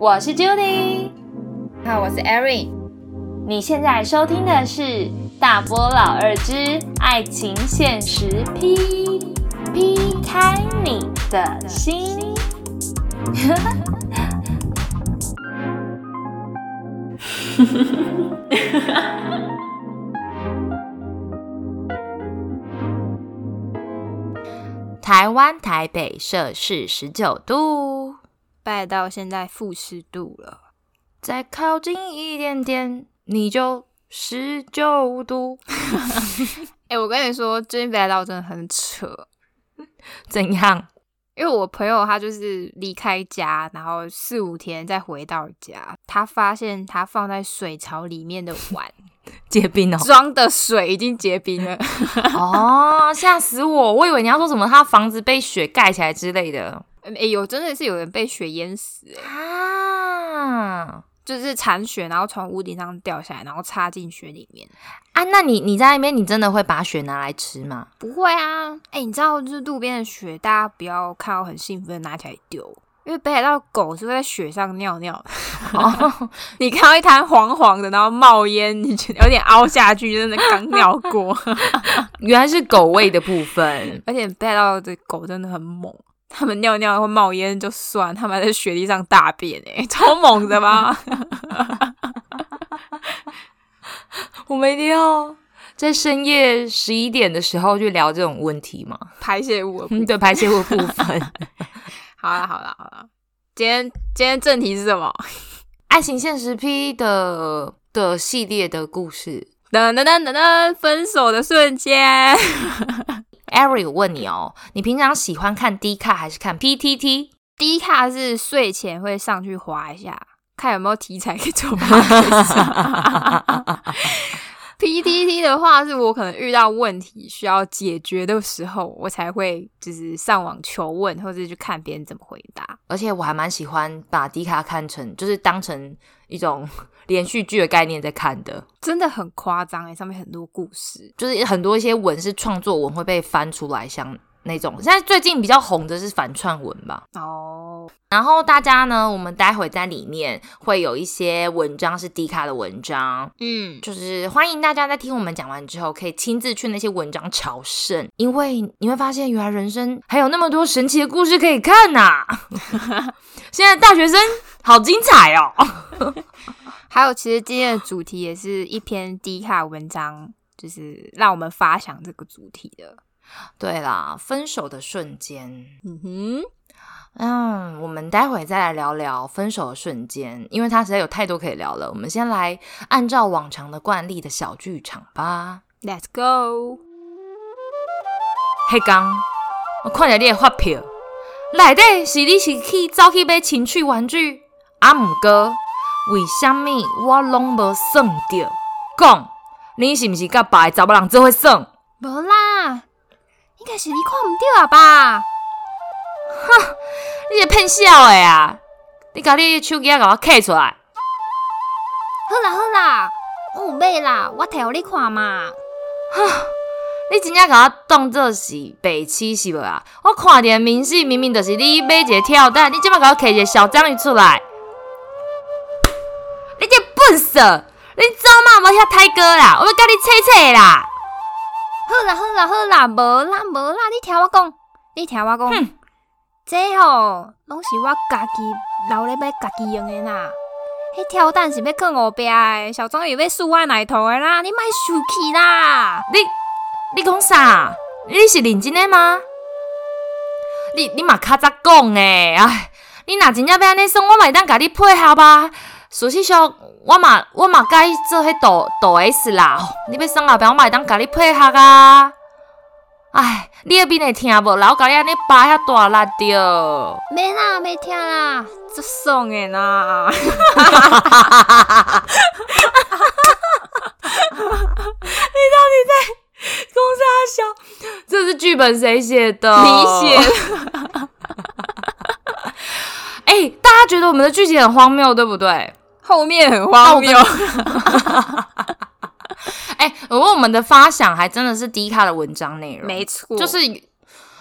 我是 Judy，好，我是 Erin。你现在收听的是《大波老二之爱情现实 P》，P 开你的心》。台湾台北摄氏十九度，拜到现在负十度了，再靠近一点点，你就十九度。哎、我跟你说，最近北海道真的很扯，怎样？因为我朋友他就是离开家，然后四五天再回到家，他发现他放在水槽里面的碗 结冰哦！装的水已经结冰了。哦，吓死我！我以为你要说什么，他房子被雪盖起来之类的哎、有真的是有人被雪淹死、哎，啊就是铲雪，然后从屋顶上掉下来，然后插进雪里面。啊！那你你在那边，你真的会把雪拿来吃吗？不会啊，哎、你知道就是路边的雪，大家不要看到很兴奋地拿起来丢，因为北海道狗是会在雪上尿尿的。哦，你看到一滩黄黄的，然后冒烟，你觉得有点凹下去，真的刚尿过。原来是狗味的部分。而且北海道的狗真的很猛，它们尿尿会冒烟就算，他们还在雪地上大便哎、超猛的吧？我们一定要在深夜十一点的时候去聊这种问题吗？排泄物嗯，对，排泄物部分。好了好了好了，今天今天正题是什么？爱情现实批的的系列的故事。噔噔噔噔噔，分手的瞬间。Eric 我问你哦，你平常喜欢看 D 卡还是看 PTT？D 卡是睡前会上去划一下，看有没有题材可以做 podcast。PTT 的话，是我可能遇到问题需要解决的时候，我才会就是上网求问，或者去看别人怎么回答。而且我还蛮喜欢把 D 卡看成，就是当成一种连续剧的概念在看的。真的很夸张哎，上面很多故事。就是很多一些文是创作文会被翻出来，像那种现在最近比较红的是反串文吧。哦，然后大家呢，我们待会在里面会有一些文章是低卡的文章，嗯，就是欢迎大家在听我们讲完之后，可以亲自去那些文章朝圣，因为你会发现原来人生还有那么多神奇的故事可以看呐、现在大学生好精彩哦！还有，其实今天的主题也是一篇低卡文章，就是让我们发想这个主题的。对啦，分手的瞬间，嗯哼，嗯，我们待会再来聊聊分手的瞬间，因为它实在有太多可以聊了。我们先来按照往常的惯例的小剧场吧。Let's go！嘿，刚，我看着你的发票，内底是你是去走去买情趣玩具，啊，毋过为什么我拢无算着？讲，你是毋是甲别个查某人做伙算？无啦，应该是你看唔到啊吧？哼你是骗笑的啊！你甲你的手机仔甲我摕出来。好啦好啦，我有买啦，我摕互你看嘛。你真正甲我当做是白痴是无啊？我看着明细明明就是你买一个跳蛋，你即摆甲我摕一个小章鱼出来，笨色！你走嘛无遐太哥啦，我要甲你切切啦！好啦好啦好啦，无啦无啦，你听我讲，你听我讲，哼这吼拢是我家己留咧要家己用的啦。迄跳蛋是要放后壁的，小章鱼要输我内头的啦，你莫生气啦。你你讲啥？你是认真的吗？你你嘛较早讲诶，哎，你若真正要安尼算，我嘛会当甲你配合吧。事实上，我嘛我嘛甲伊做迄大大 S 啦，你要算后壁，我嘛会当甲你配合啊。哎，你迄边会听无？老甲你安尼扒遐大力着。免啦，免听啦，这爽的啦。公傻笑，这是剧本谁写的？你写哎、大家觉得我们的剧情很荒谬，对不对？后面很荒谬。哎、而我们的发想还真的是低卡的文章内容，没错，就是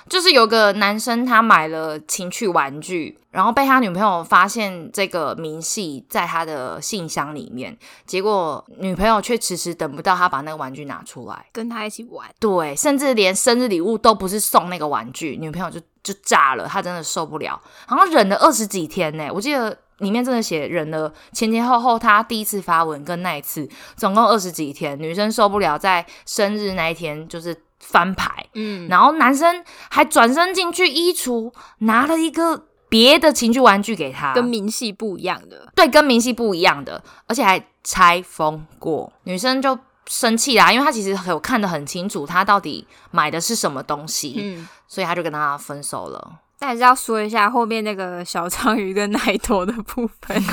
就是有个男生他买了情趣玩具，然后被他女朋友发现这个明细在他的信箱里面，结果女朋友却迟迟等不到他把那个玩具拿出来，跟他一起玩。对，甚至连生日礼物都不是送那个玩具，女朋友就就炸了，他真的受不了，好像忍了二十几天呢，我记得。里面真的写忍了前前后后，他第一次发文跟那一次总共二十几天，女生受不了，在生日那一天就是翻牌，嗯，然后男生还转身进去衣橱拿了一个别的情趣玩具给他，跟明细不一样的，对，跟明细不一样的，而且还拆封过，女生就生气啦，因为她其实有看得很清楚，他到底买的是什么东西，嗯，所以他就跟他分手了。但是要说一下后面那个小章鱼跟奶头的部分，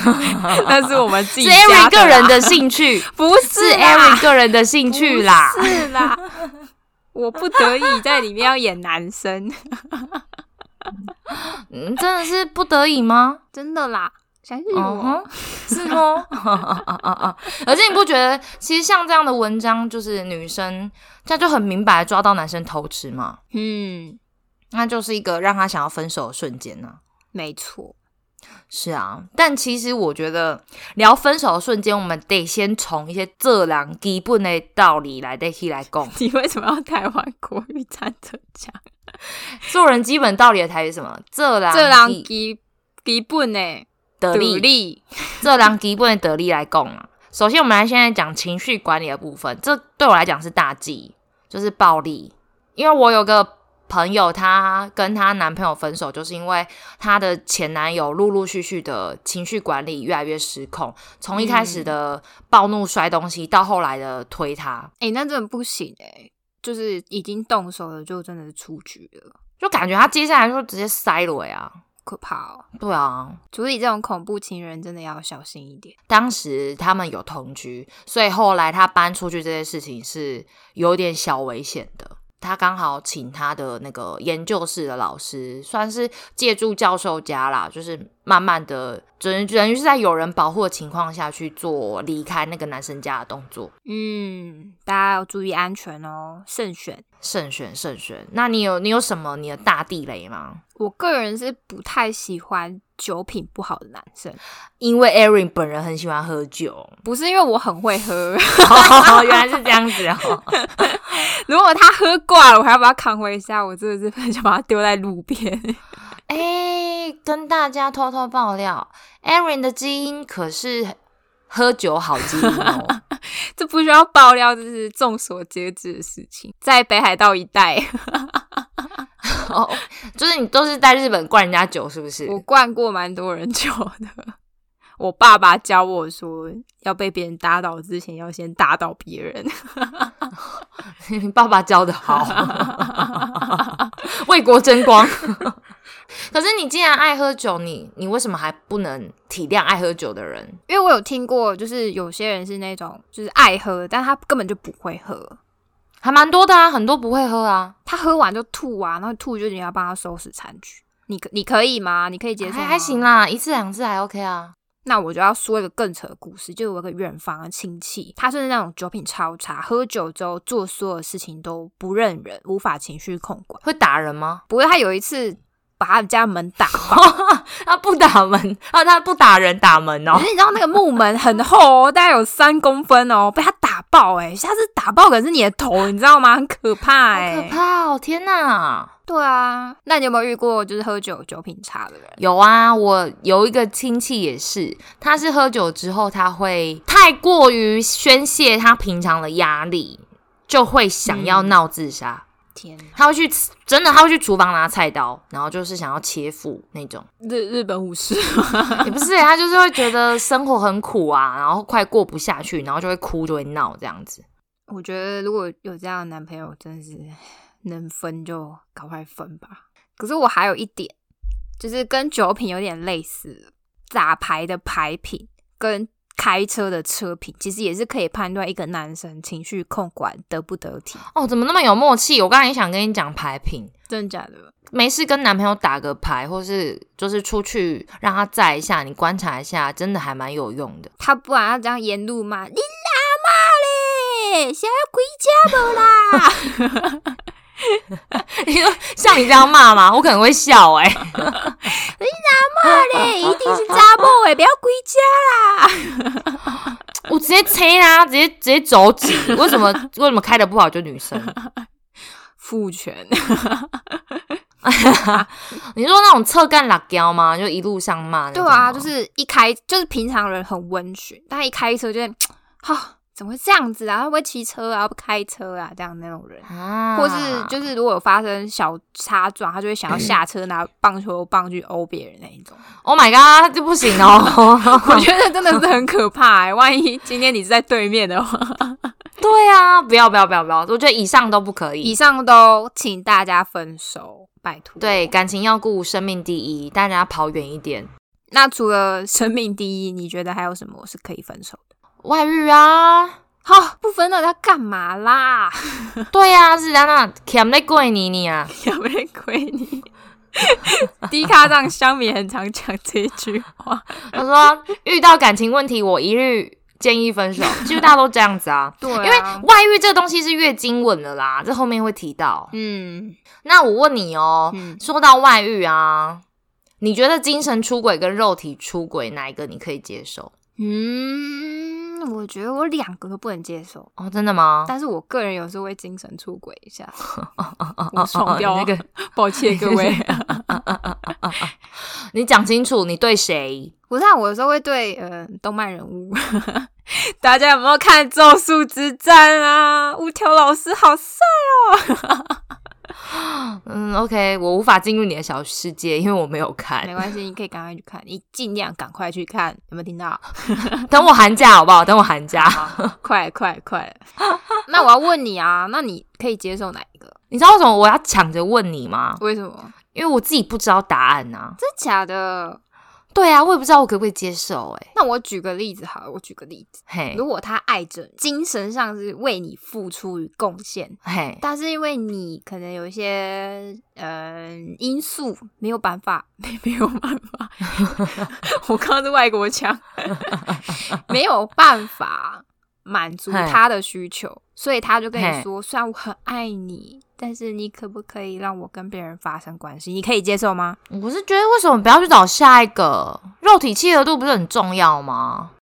那是我们自己 Aaron 个人的兴趣，不是 Aaron 个人的兴趣啦，是啦，我不得已在里面要演男生，嗯，真的是不得已吗？真的啦，相信我，是吗？而且你不觉得，其实像这样的文章，就是女生这样就很明白抓到男生偷吃吗？嗯。那就是一个让他想要分手的瞬间呢。没错，是啊。但其实我觉得聊分手的瞬间，我们得先从一些这两基本的道理来得起来讲。你为什么要台湾国语站着讲？做人基本道理的台语什么？这两这两基基本的得力，这两基本的得力来讲啊。首先，我们来现在讲情绪管理的部分。这对我来讲是大忌，就是暴力。因为我有个。朋友，她跟她男朋友分手，就是因为她的前男友陆陆续续的情绪管理越来越失控，从一开始的暴怒摔东西，到后来的推她。哎，那真的不行哎，就是已经动手了，就真的是出局了，就感觉他接下来就直接塞了呀，可怕哦。对啊，处理这种恐怖情人真的要小心一点。当时他们有同居，所以后来他搬出去这件事情是有点小危险的。他刚好请他的那个研究室的老师，算是借助教授家啦，就是慢慢的，等等于是在有人保护的情况下去做离开那个男生家的动作。嗯，大家要注意安全哦，慎选，慎选，慎选。那你有你有什么你的大地雷吗？我个人是不太喜欢酒品不好的男生，因为 Erin 本人很喜欢喝酒，不是因为我很会喝，原来是这样子哦。如果他喝挂了，我还要把他扛回家，我真的是想把他丢在路边。哎，跟大家偷偷爆料，Erin 的基因可是喝酒好基因哦，这不需要爆料，这是众所皆知的事情，在北海道一带。哦，就是你都是在日本灌人家酒，是不是？我灌过蛮多人酒的。我爸爸教我说，要被别人打倒之前，要先打倒别人。你爸爸教的好，为国争光。可是你既然爱喝酒，你你为什么还不能体谅爱喝酒的人？因为我有听过，就是有些人是那种就是爱喝，但他根本就不会喝。还蛮多的啊，很多不会喝啊，他喝完就吐啊，然后吐就你要帮他收拾餐具，你可你可以吗？你可以接受？还还行啦，一次两次还 OK 啊。那我就要说一个更扯的故事，就有个远房的亲戚，他是那种酒品超差，喝酒之后做所有事情都不认人，无法情绪控管，会打人吗？不过，他有一次。把他家门打爆，他不打门啊，他不打人打门哦。你知道那个木门很厚哦，大概有三公分哦，被他打爆哎！下次打爆可能是你的头，你知道吗？很可怕哎，可怕哦！天哪，对啊，那你有没有遇过就是喝酒酒品差的人？有啊，我有一个亲戚也是，他是喝酒之后他会太过于宣泄他平常的压力，就会想要闹自杀。天，他会去真的，他会去厨房拿菜刀，然后就是想要切腹那种。日日本武士也不是，他就是会觉得生活很苦啊，然后快过不下去，然后就会哭，就会闹这样子。我觉得如果有这样的男朋友，真的是能分就赶快分吧。可是我还有一点，就是跟酒品有点类似，打牌的牌品跟。开车的车品其实也是可以判断一个男生情绪控管得不得体哦。怎么那么有默契？我刚才也想跟你讲牌品，真的假的？没事跟男朋友打个牌，或是就是出去让他载一下，你观察一下，真的还蛮有用的。他不然要这样沿路骂你喇嘛嘞，想要回家不啦？你说像你这样骂吗？我可能会笑哎、骂嘞，一定是渣某哎，不要归家啦。我直接催啦，直接直接走起。为什么为什么开的不好就女生？父权，你说那种侧干辣椒吗？就一路上骂对啊，就是一开就是平常人很温驯，但一开车就会，哈、怎么会这样子啊？他会不会骑车啊？会不会开车啊？这样那种人。啊，或是就是如果有发生小擦撞，他就会想要下车拿棒球棒去殴别人那一种。Oh my god，这不行哦。我觉得真的是很可怕哎、万一今天你是在对面的话，对啊，不要不要不要不要，我觉得以上都不可以。以上都请大家分手，拜托。对，感情要顾，生命第一，大家跑远一点。那除了生命第一，你觉得还有什么是可以分手的？外遇啊，好、不分了，他干嘛啦？对啊，是在那欠在跪你你啊。有没有亏你？低卡上香米很常讲这句话，他说遇到感情问题，我一律建议分手。其实大家都这样子啊，对、因为外遇这个东西是越经文的啦，这后面会提到。嗯那我问你哦，嗯，说到外遇啊，你觉得精神出轨跟肉体出轨哪一个你可以接受？嗯，我觉得我两个都不能接受，哦，真的吗？但是我个人有时候会精神出轨一下，我爽掉那 个，抱歉各位。你讲清楚，你对谁？不是、啊，我有时候会对呃动漫人物，大家有没有看《咒术之战》啊？五条老师好帅哦！嗯，OK，我无法进入你的小世界，因为我没有看没。关系，你可以赶快去看，你尽量赶快去看，有没有听到？等我寒假好不好？等我寒假。快快快！那我要问你啊，那你可以接受哪一个？你知道为什么我要抢着问你吗？为什么？因为我自己不知道答案呐、真假的？对啊，我也不知道我可不可以接受、欸。哎，那我举个例子好了，我举个例子，嘿，如果他爱着你，精神上是为你付出与贡献，嘿，但是因为你可能有一些呃因素没有办法，没有办法，我刚刚是外国腔，没有办法满足他的需求，所以他就跟你说，虽然我很爱你，但是你可不可以让我跟别人发生关系？你可以接受吗？我是觉得为什么不要去找下一个？肉体契合度不是很重要吗？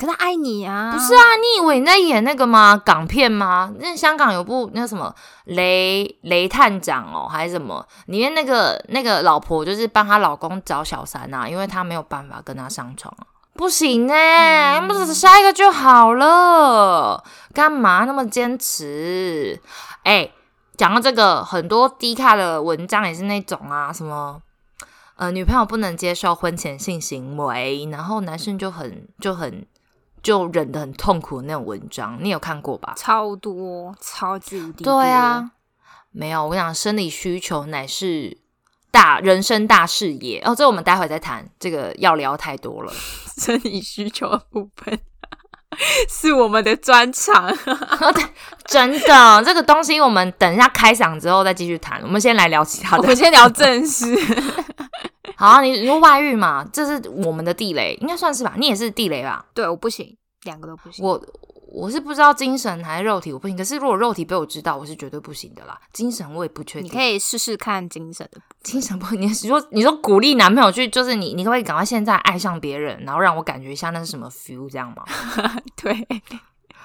可他爱你啊，不是啊，你以为你在演那个吗？港片吗？那香港有部那什么雷雷探长哦，还是什么？里面那个那个老婆就是帮她老公找小三啊，因为她没有办法跟他上床啊。不行呢、嗯不是下一个就好了，干嘛那么坚持？哎、讲到这个，很多低卡的文章也是那种啊，什么呃，女朋友不能接受婚前性行为，然后男生就很就很就忍得很痛苦的那种文章，你有看过吧？超多，超级无敌多对啊，，没有，我跟你讲，生理需求乃是大人生大事业哦，这我们待会再谈，这个要聊太多了。生理需求的部分 是我们的专长。真的，这个东西我们等一下开嗓之后再继续谈。我们先来聊其他的我们。先聊正事。好啊，你你说外遇嘛，这是我们的地雷，应该算是吧？你也是地雷吧？对，我不行，两个都不行。我我是不知道精神还是肉体，我不行。可是如果肉体被我知道，我是绝对不行的啦。精神我也不确定。你可以试试看精神的。精神不，你说你说鼓励男朋友去，就是你你可不可以赶快现在爱上别人，然后让我感觉一下那是什么 feel 这样吗？对，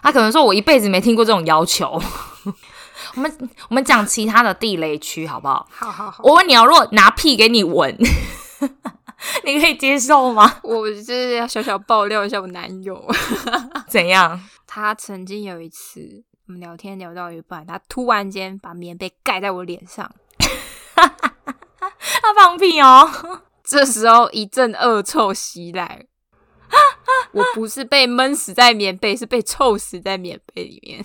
他可能说我一辈子没听过这种要求。我们我们讲其他的地雷区好不好？好好好。我问你哦，如果拿屁给你闻，你可以接受吗？我就是要小小爆料一下我男友，怎样？他曾经有一次我们聊天聊到一半，他突然间把棉被盖在我脸上，他放屁哦！这时候一阵恶臭袭来。我不是被闷死在棉被，是被臭死在棉被里面。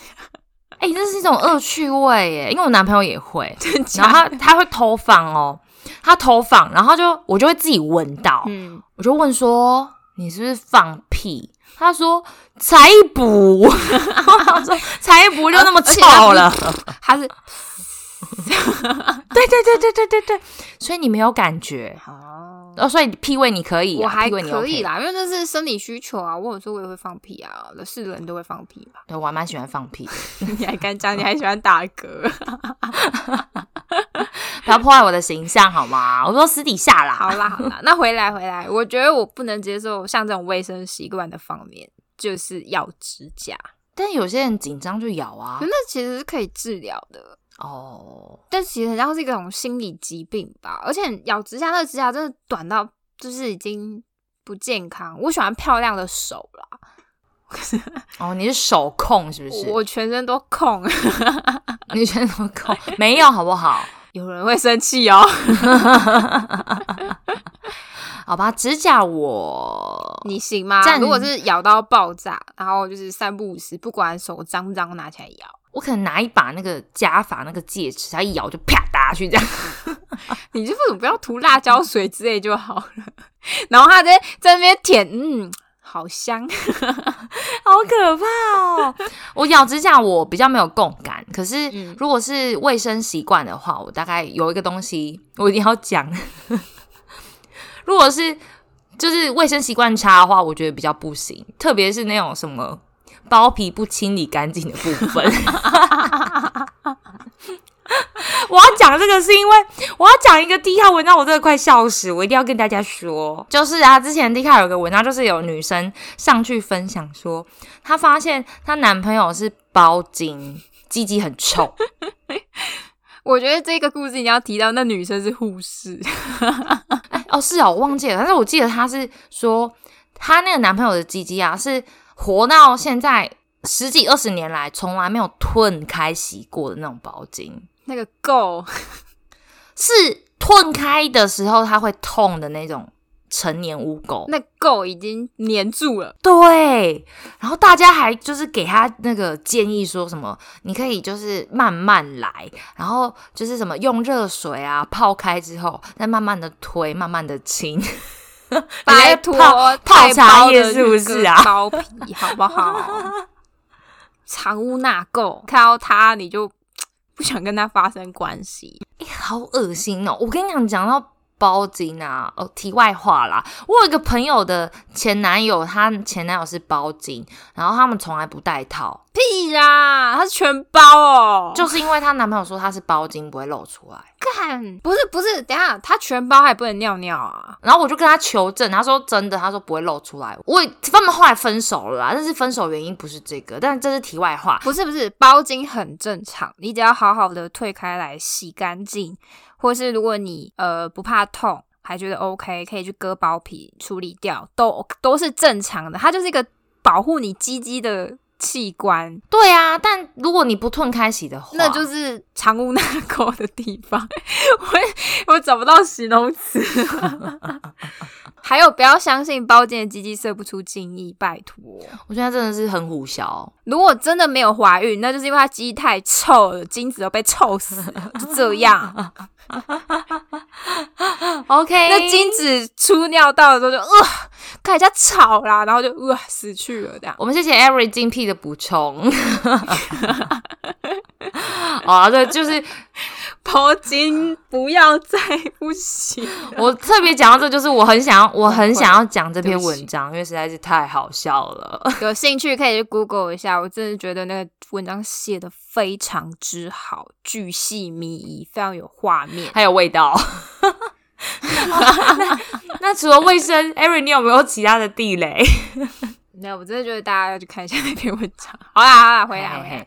哎、这是一种恶趣味耶，因为我男朋友也会，然假后他他会偷放哦，他偷放，然后就我就会自己闻到，嗯，我就问说你是不是放屁？他说才不，我 说才补就那么而且他不是臭了。他是 对对对对对对对，所以你没有感觉。哦，哦，所以屁味你可以啊，我还可以 OK 啦，因为那是生理需求啊。我有时候我也会放屁啊，是人都会放屁吧？对，我还蛮喜欢放屁的，你还敢讲？你还喜欢打嗝？不要破坏我的形象好吗？我说私底下啦。好啦好啦，那回来回来，我觉得我不能接受像这种卫生习惯的方面，就是咬指甲。但有些人紧张就咬啊。那其实是可以治疗的，哦，但其实很像是一种心理疾病吧。而且咬指甲，那个指甲真的短到就是已经不健康。我喜欢漂亮的手啦，哦，你是手控是不是？我全身都控，你全身都控，没有好不好？有人会生气哦。好吧，指甲我你行吗？站如果是咬到爆炸，然后就是三不五时，不管手脏不脏，拿起来咬，我可能拿一把那个加法那个戒尺，它一咬就啪打下去这样。你就为什么不要涂辣椒水之类就好了？然后他在在那边舔，嗯，好香。好可怕哦！我咬指甲我比较没有共感，可是嗯如果是卫生习惯的话，我大概有一个东西我一定要讲。如果是就是卫生习惯差的话，我觉得比较不行，特别是那种什么包皮不清理干净的部分。我要讲这个是因为我要讲一个 D 卡文章，我真的快笑死，我一定要跟大家说，就是啊，之前 D 卡有个文章，就是有女生上去分享说，她发现她男朋友是包茎，鸡鸡很臭，我觉得这个故事你要提到，那女生是护士，哦，是哦，我忘记了，但是我记得她是说，她那个男朋友的鸡鸡啊，是活到现在十几二十年来从来没有吞开洗过的那种包巾。那个够 是吞开的时候它会痛的那种成年污垢。那垢已经粘住了。对，然后大家还就是给他那个建议说什么，你可以就是慢慢来，然后就是什么用热水啊泡开之后，再慢慢的推，慢慢的清。拜托泡，茶叶是不是啊？包皮好不好？藏污纳垢，看到他你就不想跟他发生关系。欸好恶心哦！我跟你讲，讲到包茎啊，哦，题外话啦，我有一个朋友的前男友，他前男友是包茎，然后他们从来不戴套，屁啦，他是全包哦，就是因为她男朋友说他是包茎不会露出来，干，不是不是，等下他全包还不能尿尿啊？然后我就跟他求证，他说真的，他说不会露出来。我他们后来分手了啦，但是分手原因不是这个，但是这是题外话。不是不是，包茎很正常，你只要好好的退开来洗干净，或是如果你呃不怕痛，还觉得 OK，可以去割包皮处理掉，都都是正常的。它就是一个保护你鸡鸡的器官，对啊，但如果你不吞开洗的话，那就是藏污纳垢的地方。我我找不到形容词。还有，不要相信包茎的鸡鸡射不出精液，拜托。我现在真的是很虎小。如果真的没有怀孕，那就是因为它鸡太臭了，精子都被臭死了，就这样。OK，那精子出尿道的时候就呃，看人家吵啦，然后就呃死去了这样。我们谢谢 Every 精辟的补充。啊，对，就是包茎不要再不行。我特别讲到这，就是我很想要，我很想要讲这篇文章，因为实在是太好笑了。有兴趣可以去 Google 一下，我真的觉得那个文章写的非常之好，巨细靡遗，非常有画面。还有味道。那那除了卫生，Every 你有没有其他的地雷？没有，我真的觉得大家要去看一下那篇文章。好啦好啦，回来。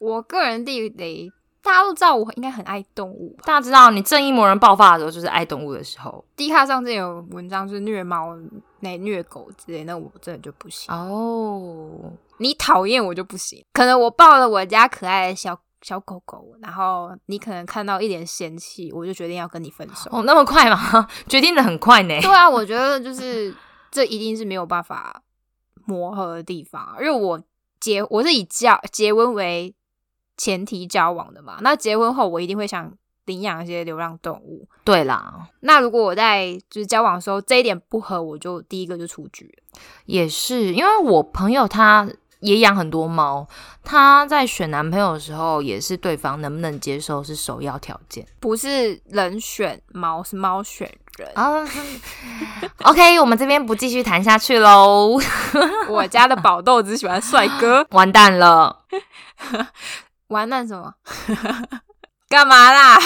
我个人地雷，大家都知道我应该很爱动物吧？大家知道，你正义魔人爆发的时候，就是爱动物的时候。D 卡上之前有文章是虐猫、那虐狗之类，那我真的就不行。哦，你讨厌我就不行。可能我抱了我家可爱的小小狗狗，然后你可能看到一点嫌弃，我就决定要跟你分手。哦，那么快吗？决定的很快呢。对啊，我觉得就是这一定是没有办法磨合的地方，因为我结我是以结结婚为前提交往的嘛，那结婚后我一定会想领养一些流浪动物。对啦，那如果我在就是交往的时候这一点不合，我就第一个就出局。也是，因为我朋友他也养很多猫，他在选男朋友的时候，也是对方能不能接受是首要条件。不是人选猫，是猫选人。啊，OK，我们这边不继续谈下去喽。我家的宝豆只喜欢帅哥，完蛋了，完蛋什么？干嘛啦？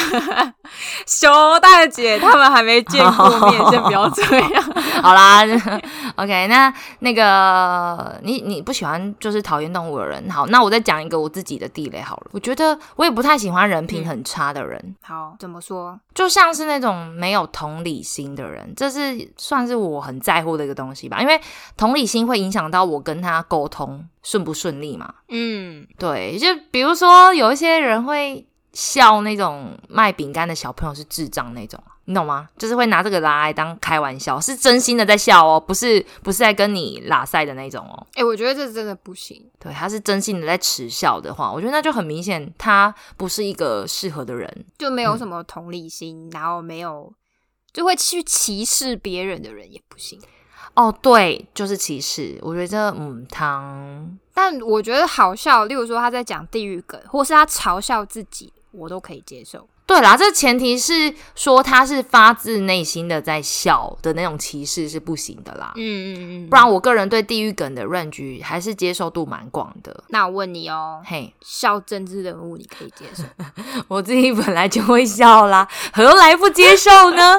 熊大姐他们还没见过面，先不要这样。好啦，OK，那那个你你不喜欢就是讨厌动物的人，好，那我再讲一个我自己的地雷好了。我觉得我也不太喜欢人品很差的人，好，怎么说？就像是那种没有同理心的人，这是算是我很在乎的一个东西吧。因为同理心会影响到我跟他沟通顺不顺利嘛。嗯，对，就比如说有一些人会笑那种卖饼干的小朋友是智障那种，你懂吗？就是会拿这个拿来当开玩笑，是真心的在笑哦，不是不是在跟你拉塞的那种哦。哎、我觉得这真的不行。对，他是真心的在耻笑的话，我觉得那就很明显，他不是一个适合的人。就没有什么同理心，然后没有就会去歧视别人的人也不行。哦，对，就是歧视。我觉得这嗯，汤但我觉得好笑，例如说他在讲地狱梗，或是他嘲笑自己，我都可以接受。对啦，这前提是说他是发自内心的在笑的那种歧视是不行的啦。嗯嗯嗯不然我个人对地狱梗的 range 还是接受度蛮广的。那我问你哦，嘿，笑政治人物你可以接受？我自己本来就会笑啦，何来不接受呢？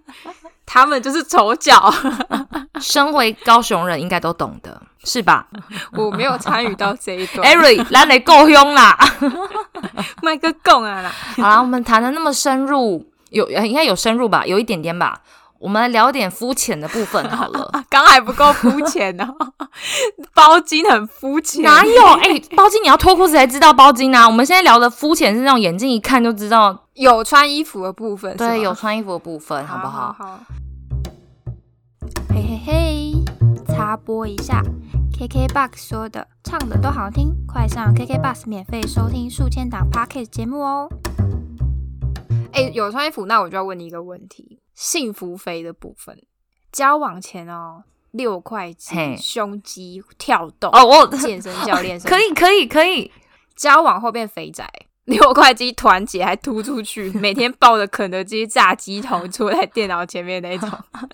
他们就是丑角，身为高雄人，应该都懂的，是吧 我没有参与到这一段。？Eric，来来够凶啦！麦克贡啊啦，好啦，我们谈的那么深入，有呃应该有深入吧，有一点点吧。我们来聊点肤浅的部分好了。刚还不够肤浅呢，包金很肤浅，哪有？哎、包金你要脱裤子才知道包金啊！我们现在聊的肤浅是那种眼睛一看就知道，有穿衣服的部分？对，有穿衣服的部分，好不好？好嘿嘿嘿，插播一下，KKBOX 说的唱的都好听，快上 KKBOX 免费收听数千档 Podcast 节目哦。哎、有穿衣服，那我就要问你一个问题：幸福肥的部分，交往前哦，六块嘿肌、胸肌、跳动，哦，我健身教练 可以，可以，可以。交往后变肥宅，六块肌团结还突出去，每天抱着肯德基炸鸡桶坐在电脑前面那种，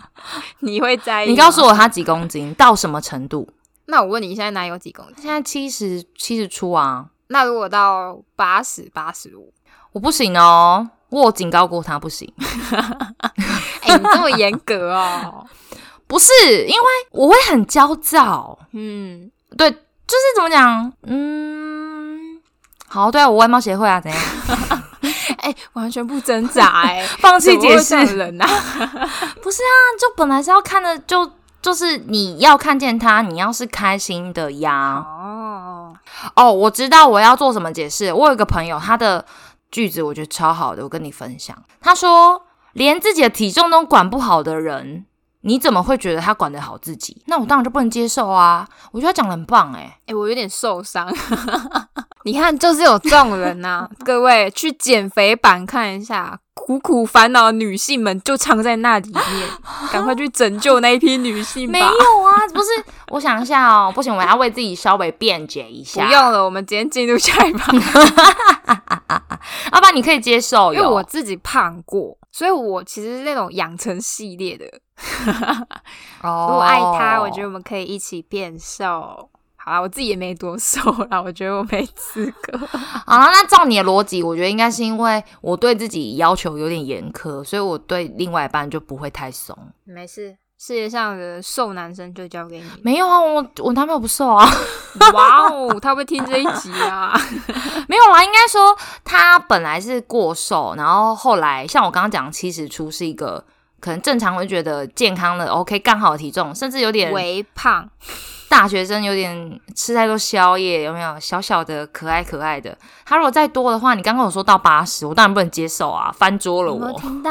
你会在意？你告诉，我他几公斤，到什么程度？那我问你，现在哪有几公斤？现在七十七十出啊，那如果到八十八十五，我不行哦，我警告过他不行。哎，你这么严格哦？不是，因为我会很焦躁。嗯，对，就是怎么讲，嗯，好，对啊，我外貌协会啊，怎样？哎，完全不挣扎，哎，放弃解释人啊？不是啊，就本来是要看的，就就是你要看见他，你要是开心的呀。哦，哦，我知道我要做什么解释。我有一个朋友，他的句子我觉得超好的，我跟你分享。他说，连自己的体重都管不好的人，你怎么会觉得他管得好自己？那我当然就不能接受啊！我觉得他讲的很棒哎、哎，我有点受伤。你看，就是有这种人呐、各位去减肥版看一下，苦苦烦恼的女性们就藏在那里面，赶快去拯救那一批女性吧。没有啊，不是，我想一下哦，不行，我要为自己稍微辩解一下不。用了，我们今天进入下一趴。要不然你可以接受，因为我自己胖过，所以我其实是那种养成系列的。哦 如果爱他，我觉得我们可以一起变瘦。好啦，我自己也没多瘦啦，我觉得我没资格。好了，那照你的逻辑，我觉得应该是因为我对自己要求有点严苛，所以我对另外一半就不会太松。没事，世界上的瘦男生就交给你。没有啊，我我男朋友不瘦啊，哇哦，他会听这一集啊？没有啦，应该说他本来是过瘦，然后后来像我刚刚讲，七十出是一个可能正常会觉得健康的 OK 刚好的体重，甚至有点微胖，大学生有点吃太多宵夜，有没有小小的可爱可爱的？他如果再多的话，你刚刚有说到八十，我当然不能接受啊，翻桌了有没有我。听到？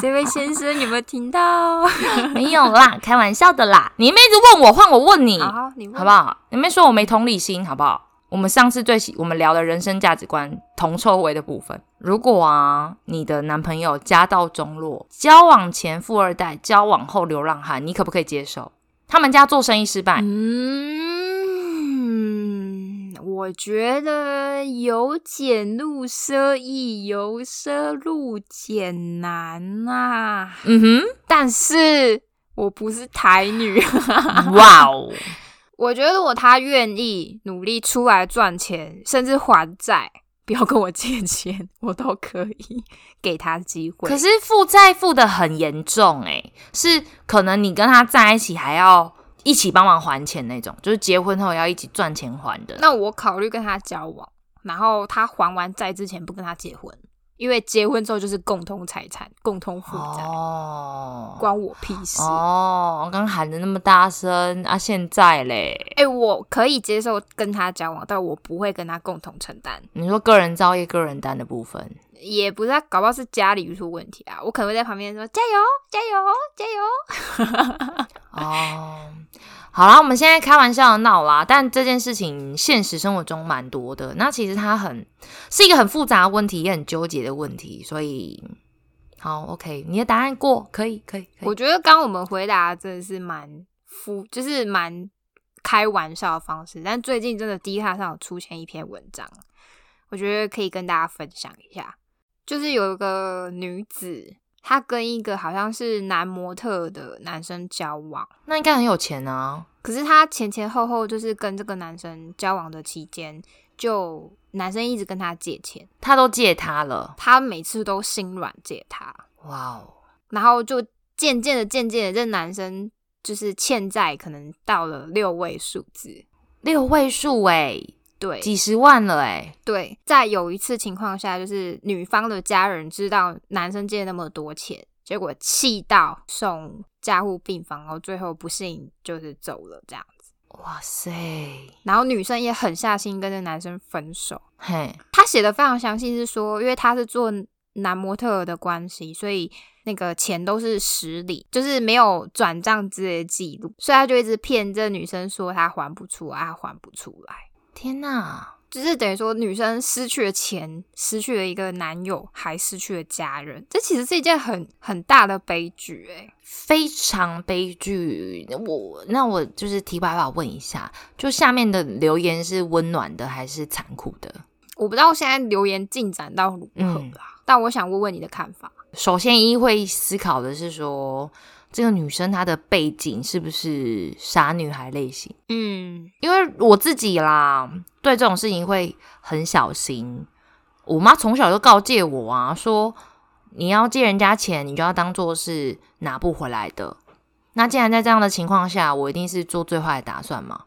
这位先生有没有听到？没有啦，开玩笑的啦。你们一直问我，换我问你，好，你问好不好？你们说我没同理心，好不好？我们上次最喜我们聊的人生价值观同臭味的部分，如果啊，你的男朋友家道中落，交往前富二代，交往后流浪汉，你可不可以接受？他们家做生意失败，嗯，我我觉得由俭入奢易，由奢入俭难呐、嗯哼，但是我不是台女，哇哦，我觉得如果他愿意努力出来赚钱，甚至还债，不要跟我借钱，我都可以给他机会。可是负债负的很严重诶，是可能你跟他在一起还要一起帮忙还钱那种，就是结婚后要一起赚钱还的。那我考虑跟他交往，然后他还完债之前不跟他结婚，因为结婚之后就是共同财产、共同负债，哦关我屁事。哦，我刚喊的那么大声啊，现在嘞，哎、我可以接受跟他交往，但我不会跟他共同承担。你说个人造业、个人担的部分，也不是他，搞不好是家里出问题啊。我可能会在旁边说加油，加油，加油。哦，好啦，我们现在开玩笑的闹啦，但这件事情现实生活中蛮多的。那其实它很是一个很复杂的问题，也很纠结的问题，所以好，OK，你的答案过，可以，可以，可以。我觉得刚我们回答真的是蛮敷，就是蛮开玩笑的方式。但最近真的 D 卡上有出现一篇文章，我觉得可以跟大家分享一下。就是有一个女子，她跟一个好像是男模特的男生交往，那应该很有钱啊。可是她前前后后就是跟这个男生交往的期间，就男生一直跟她借钱，他都借他了，她每次都心软借他。哇哦，然后就渐渐的、渐渐的，这男生就是欠债，可能到了六位数字。六位数哎，对。几十万了哎，对，在有一次情况下，就是女方的家人知道男生借那么多钱，结果气到送加护病房，然后最后不幸就是走了这样子。哇塞，然后女生也狠下心跟这男生分手。嘿，他写的非常详细，是说因为他是做男模特儿的关系，所以那个钱都是实里，就是没有转账之类的记录，所以他就一直骗这女生说他还不出来，他还不出来，天哪，就是等于说女生失去了钱，失去了一个男友，还失去了家人，这其实是一件很很大的悲剧、欸，非常悲剧。我那我就是题外话问一下，就下面的留言是温暖的还是残酷的？我不知道现在留言进展到如何嗯啦，但我想问问你的看法。首先一会思考的是说，这个女生她的背景是不是傻女孩类型？嗯，因为我自己啦，对这种事情会很小心。我妈从小就告诫我啊，说你要借人家钱，你就要当做是拿不回来的。那既然在这样的情况下，我一定是做最坏的打算嘛，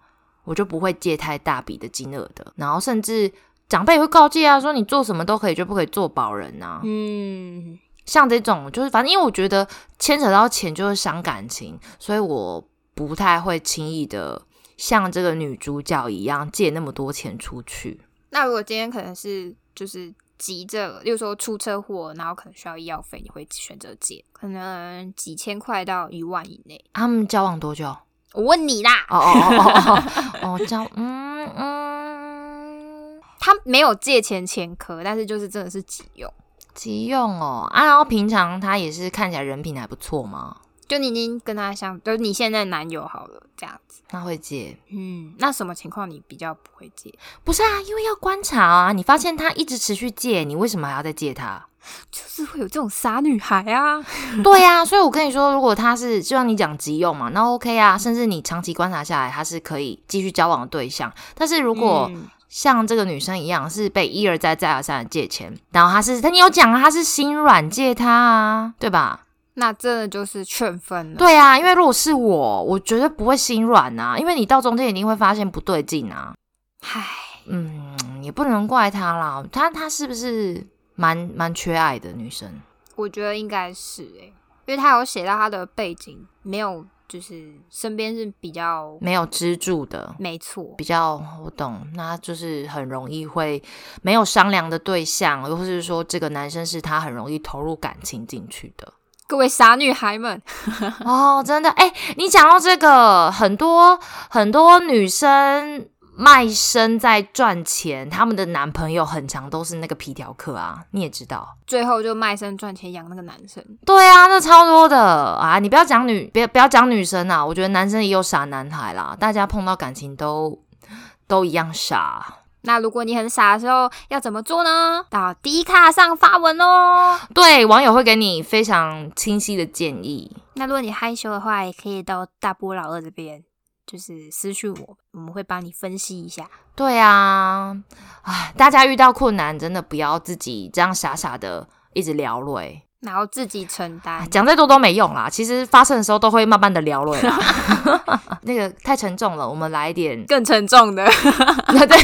我就不会借太大笔的金额的。然后甚至长辈会告诫啊，说你做什么都可以，就不可以做保人啊。嗯，像这种，就是反正因为我觉得牵扯到钱就会伤感情，所以我不太会轻易的像这个女主角一样借那么多钱出去。那如果今天可能是就是急着，例如说出车祸，然后可能需要医药费，你会选择借，可能几千块到一万以内。他们交往多久？哦我问你啦，哦哦哦哦 哦，交嗯嗯，他没有借钱前科，但是就是真的是急用。急用哦啊，然后平常他也是看起来人品还不错嘛？就你已经跟他相，就是你现在男友好了，这样子。他会借？嗯，那什么情况你比较不会借？不是啊，因为要观察啊。你发现他一直持续借，你为什么还要再借他？就是会有这种傻女孩啊。对呀、所以我跟你说，如果他是就像你讲急用嘛，那 OK 啊，甚至你长期观察下来，他是可以继续交往的对象。但是如果嗯像这个女生一样，是被一而再再而三的借钱，然后她是他你有讲啊，她是心软借他啊，对吧？那真的就是劝分了。对啊，因为如果是我，我绝对不会心软啊，因为你到中间一定会发现不对劲啊。唉，嗯，也不能怪他啦，他他是不是蛮蛮缺爱的女生？我觉得应该是诶、因为他有写到他的背景，没有就是身边是比较没有支柱的，没错，比较我懂，那就是很容易会没有商量的对象，又或是说这个男生是他很容易投入感情进去的。各位傻女孩们，哦，真的，哎、你讲到这个，很多很多女生卖身在赚钱，他们的男朋友很常都是那个皮条客啊，你也知道。最后就卖身赚钱养那个男生。对啊，那超多的啊！你不要讲女，别不要讲女生啊，我觉得男生也有傻男孩啦，大家碰到感情都都一样傻。那如果你很傻的时候，要怎么做呢？到 D 卡上发文哦。对，网友会给你非常清晰的建议。那如果你害羞的话，也可以到大波老二这边，就是私讯我，我们会帮你分析一下。对啊，唉，大家遇到困难真的不要自己这样傻傻的一直聊累，然后自己承担。讲再多都没用啦。其实发生的时候都会慢慢的聊累啦。那个太沉重了，我们来一点更沉重的。对，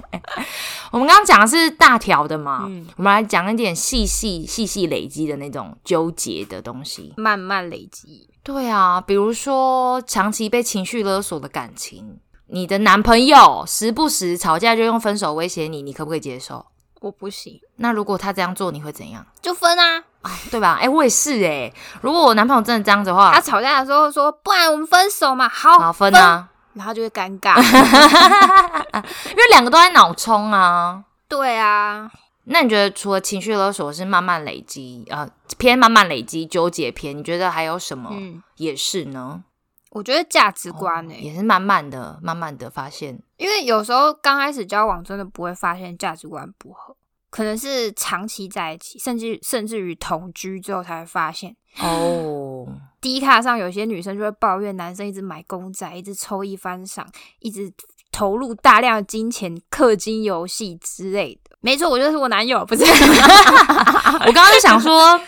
我们刚刚讲的是大条的嘛，嗯我们来讲一点细细细细累积的那种纠结的东西。慢慢累积。对啊，比如说长期被情绪勒索的感情，你的男朋友时不时吵架就用分手威胁你，你可不可以接受？我不行，那如果他这样做，你会怎样？就分啊。对吧？哎、我也是哎、如果我男朋友真的这样子的话，他吵架的时候说，不然我们分手嘛。好，好分啊，然后就会尴尬。因为两个都在脑冲啊。对啊，那你觉得除了情绪勒索是慢慢累积，呃，偏慢慢累积纠结偏，你觉得还有什么嗯，也是呢？我觉得价值观呢、欸也是慢慢的、慢慢的发现。因为有时候刚开始交往，真的不会发现价值观不合，可能是长期在一起，甚至甚至于同居之后才会发现。哦，第一卡上有些女生就会抱怨男生一直买公仔，一直抽一番赏，一直投入大量金钱氪金游戏之类的。没错，我就是我男友，不是？我刚刚就想说，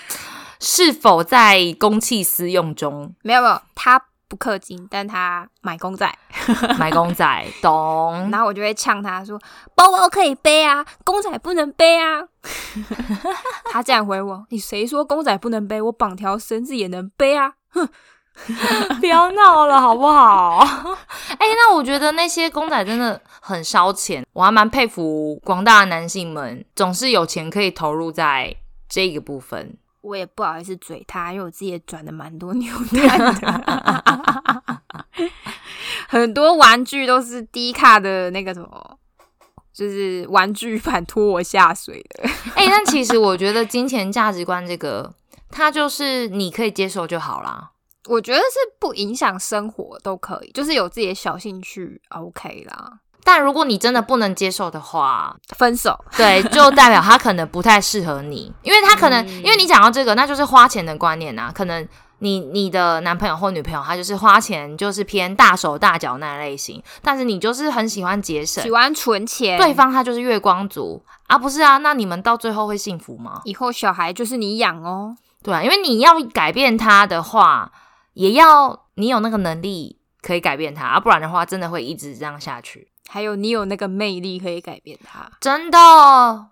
是否在公器私用中没有没有，他不氪金，但他买公仔，买公仔？懂？然后我就会呛他说：“包包可以背啊，公仔不能背啊。”他这样回我：“你谁说公仔不能背？我绑条绳子也能背啊。” 不要闹了，好不好？哎、那我觉得那些公仔真的很烧钱，我还蛮佩服广大的男性们，总是有钱可以投入在这个部分。我也不好意思嘴他，因为我自己也转了蛮多牛蛋的，很多玩具都是低卡的那个什么，就是玩具版拖我下水的。哎、但其实我觉得金钱价值观这个，它就是你可以接受就好啦。我觉得是不影响生活都可以，就是有自己的小兴趣，OK 啦。但如果你真的不能接受的话，分手，对，就代表 他可能不太适合你，因为他可能，嗯因为你讲到这个，那就是花钱的观念啊。可能你你的男朋友或女朋友，他就是花钱就是偏大手大脚那类型，但是你就是很喜欢节省喜，欢存钱，对方他就是月光族啊，不是啊？那你们到最后会幸福吗？以后小孩就是你养哦。对啊，因为你要改变他的话，也要你有那个能力可以改变他，啊，不然的话，真的会一直这样下去。还有你有那个魅力可以改变他。真的，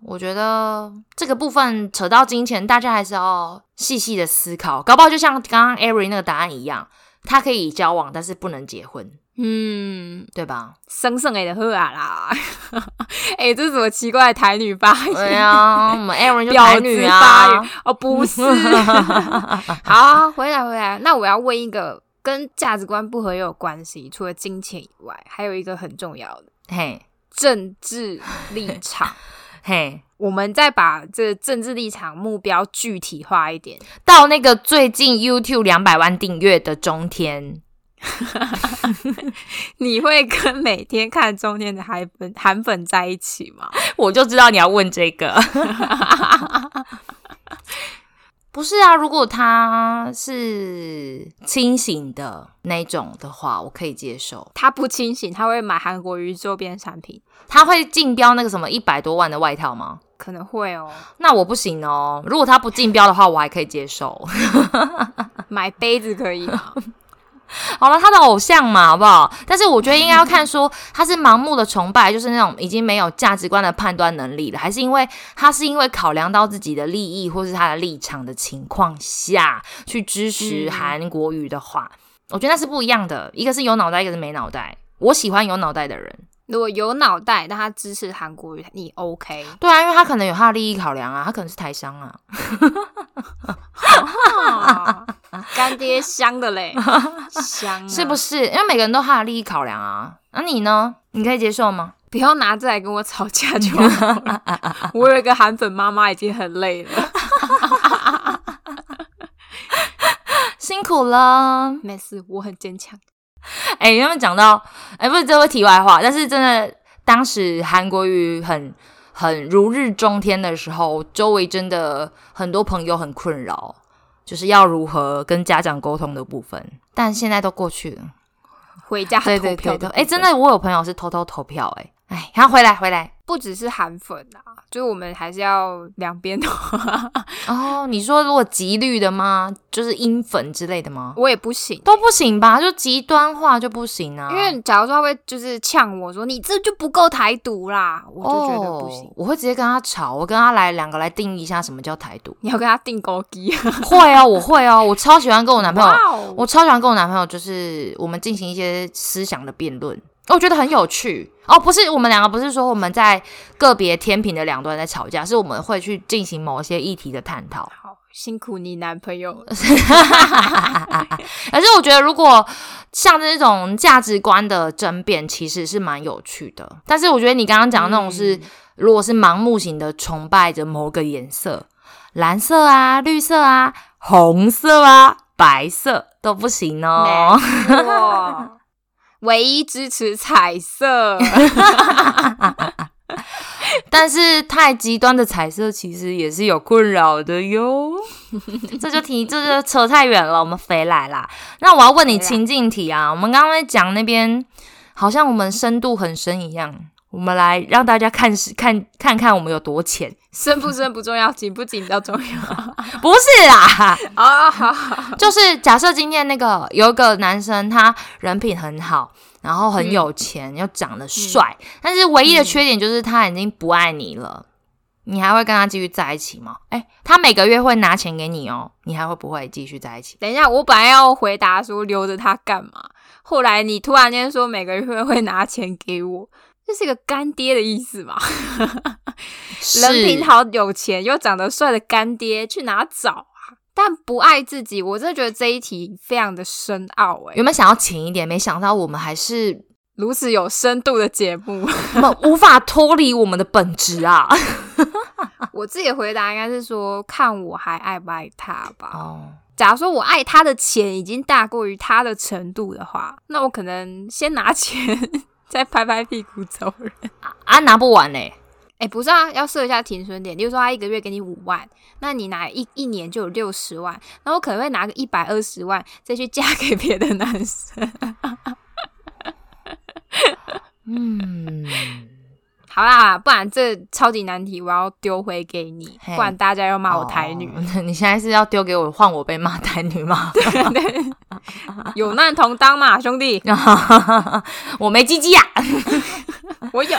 我觉得这个部分扯到金钱，大家还是要细细的思考。搞不好就像刚刚 Avery 那个答案一样，他可以交往，但是不能结婚，嗯，对吧？生生的喝啊啦！哎、这是什么奇怪的台女发言？对啊，我们台女子发啊言，哦，不是。好，回来回来。那我要问一个跟价值观不合也有关系，除了金钱以外，还有一个很重要的嘿，政治立场。嘿，我们再把这个政治立场目标具体化一点。到那个最近 YouTube 两百万订阅的中天，你会跟每天看中天的韩粉韩粉在一起吗？我就知道你要问这个。不是啊，如果他是清醒的那种的话，我可以接受。他不清醒，他会买韩国瑜周边产品，他会竞标那个什么一百多万的外套吗？可能会哦。那我不行哦。如果他不竞标的话，我还可以接受。买杯子可以吗？好了，他的偶像嘛，好不好？但是我觉得应该要看说他是盲目的崇拜，就是那种已经没有价值观的判断能力了，还是因为他是因为考量到自己的利益或是他的立场的情况下去支持嗯韩国语的话，我觉得那是不一样的。一个是有脑袋，一个是没脑袋。我喜欢有脑袋的人，如果有脑袋，但他支持韩国瑜，你 OK？对啊，因为他可能有他的利益考量啊，他可能是台商啊。啊干爹香的嘞，香、啊、是不是？因为每个人都有他的利益考量啊。那、你呢？你可以接受吗？不要拿这来跟我吵架就好了。我有一个韩粉妈妈已经很累了，辛苦了。没事，我很坚强。哎、他们讲到，哎、不是这会题外话，但是真的当时韩国语很很如日中天的时候，周围真的很多朋友很困扰，就是要如何跟家长沟通的部分。但现在都过去了，回家对投票的对对对，哎，真的，我有朋友是偷偷投票、哎，哎，然后回来回来。不只是韩粉啊，就是我们还是要两边都。哦，你说如果极绿的吗？就是英粉之类的吗？我也不行，都不行吧？就极端化就不行啊。因为假如说他会就是呛我说你这就不够台独啦，我就觉得不行。哦，我会直接跟他吵，我跟他来两个来定义一下什么叫台独。你要跟他定高低，会啊，我会哦，我超喜欢跟我男朋友，我超喜欢跟我男朋友，就是我们进行一些思想的辩论，我觉得很有趣。哦，不是我们两个不是说我们在个别天平的两端在吵架，是我们会去进行某些议题的探讨。好辛苦你男朋友了，可是我觉得，如果像这种价值观的争辩，其实是蛮有趣的。但是我觉得你刚刚讲的那种是，嗯如果是盲目型的崇拜着某个颜色，蓝色啊、绿色啊、红色啊、白色都不行哦。唯一支持彩色。但是太极端的彩色其实也是有困扰的哟。这就题，这就扯太远了，我们回来啦。那我要问你情境题啊，我们刚刚在讲那边，好像我们深度很深一样。我们来让大家看是看看看我们有多浅，深不深不重要，紧不紧比较重要。不是啦，啊，好好，就是假设今天那个有一个男生，他人品很好，然后很有钱，又长得帅，但是唯一的缺点就是他已经不爱你了。你还会跟他继续在一起吗？哎、他每个月会拿钱给你哦，你还会不会继续在一起？等一下，我本来要回答说留着他干嘛，后来你突然间说每个月会拿钱给我，这是一个干爹的意思嘛？人品，好、有钱又长得帅的干爹去哪找啊？但不爱自己，我真的觉得这一题非常的深奥哎、有没有想要浅一点？没想到我们还是如此有深度的节目，我们无法脱离我们的本质啊！我自己的回答应该是说，看我还爱不爱他吧。哦，假如说我爱他的钱已经大过于他的程度的话，那我可能先拿钱，再拍拍屁股走人。啊，拿不完嘞、哎、不是啊，要设一下停损点。例如说，他一个月给你五万，那你拿一一年就有六十万，那我可能会拿个一百二十万再去嫁给别的男生。嗯，好啦，不然这超级难题我要丢回给你，不然大家又骂我台女。哦 你现在是要丢给我，换我被骂台女吗？有难同当嘛，兄弟，我没鸡鸡呀。我有。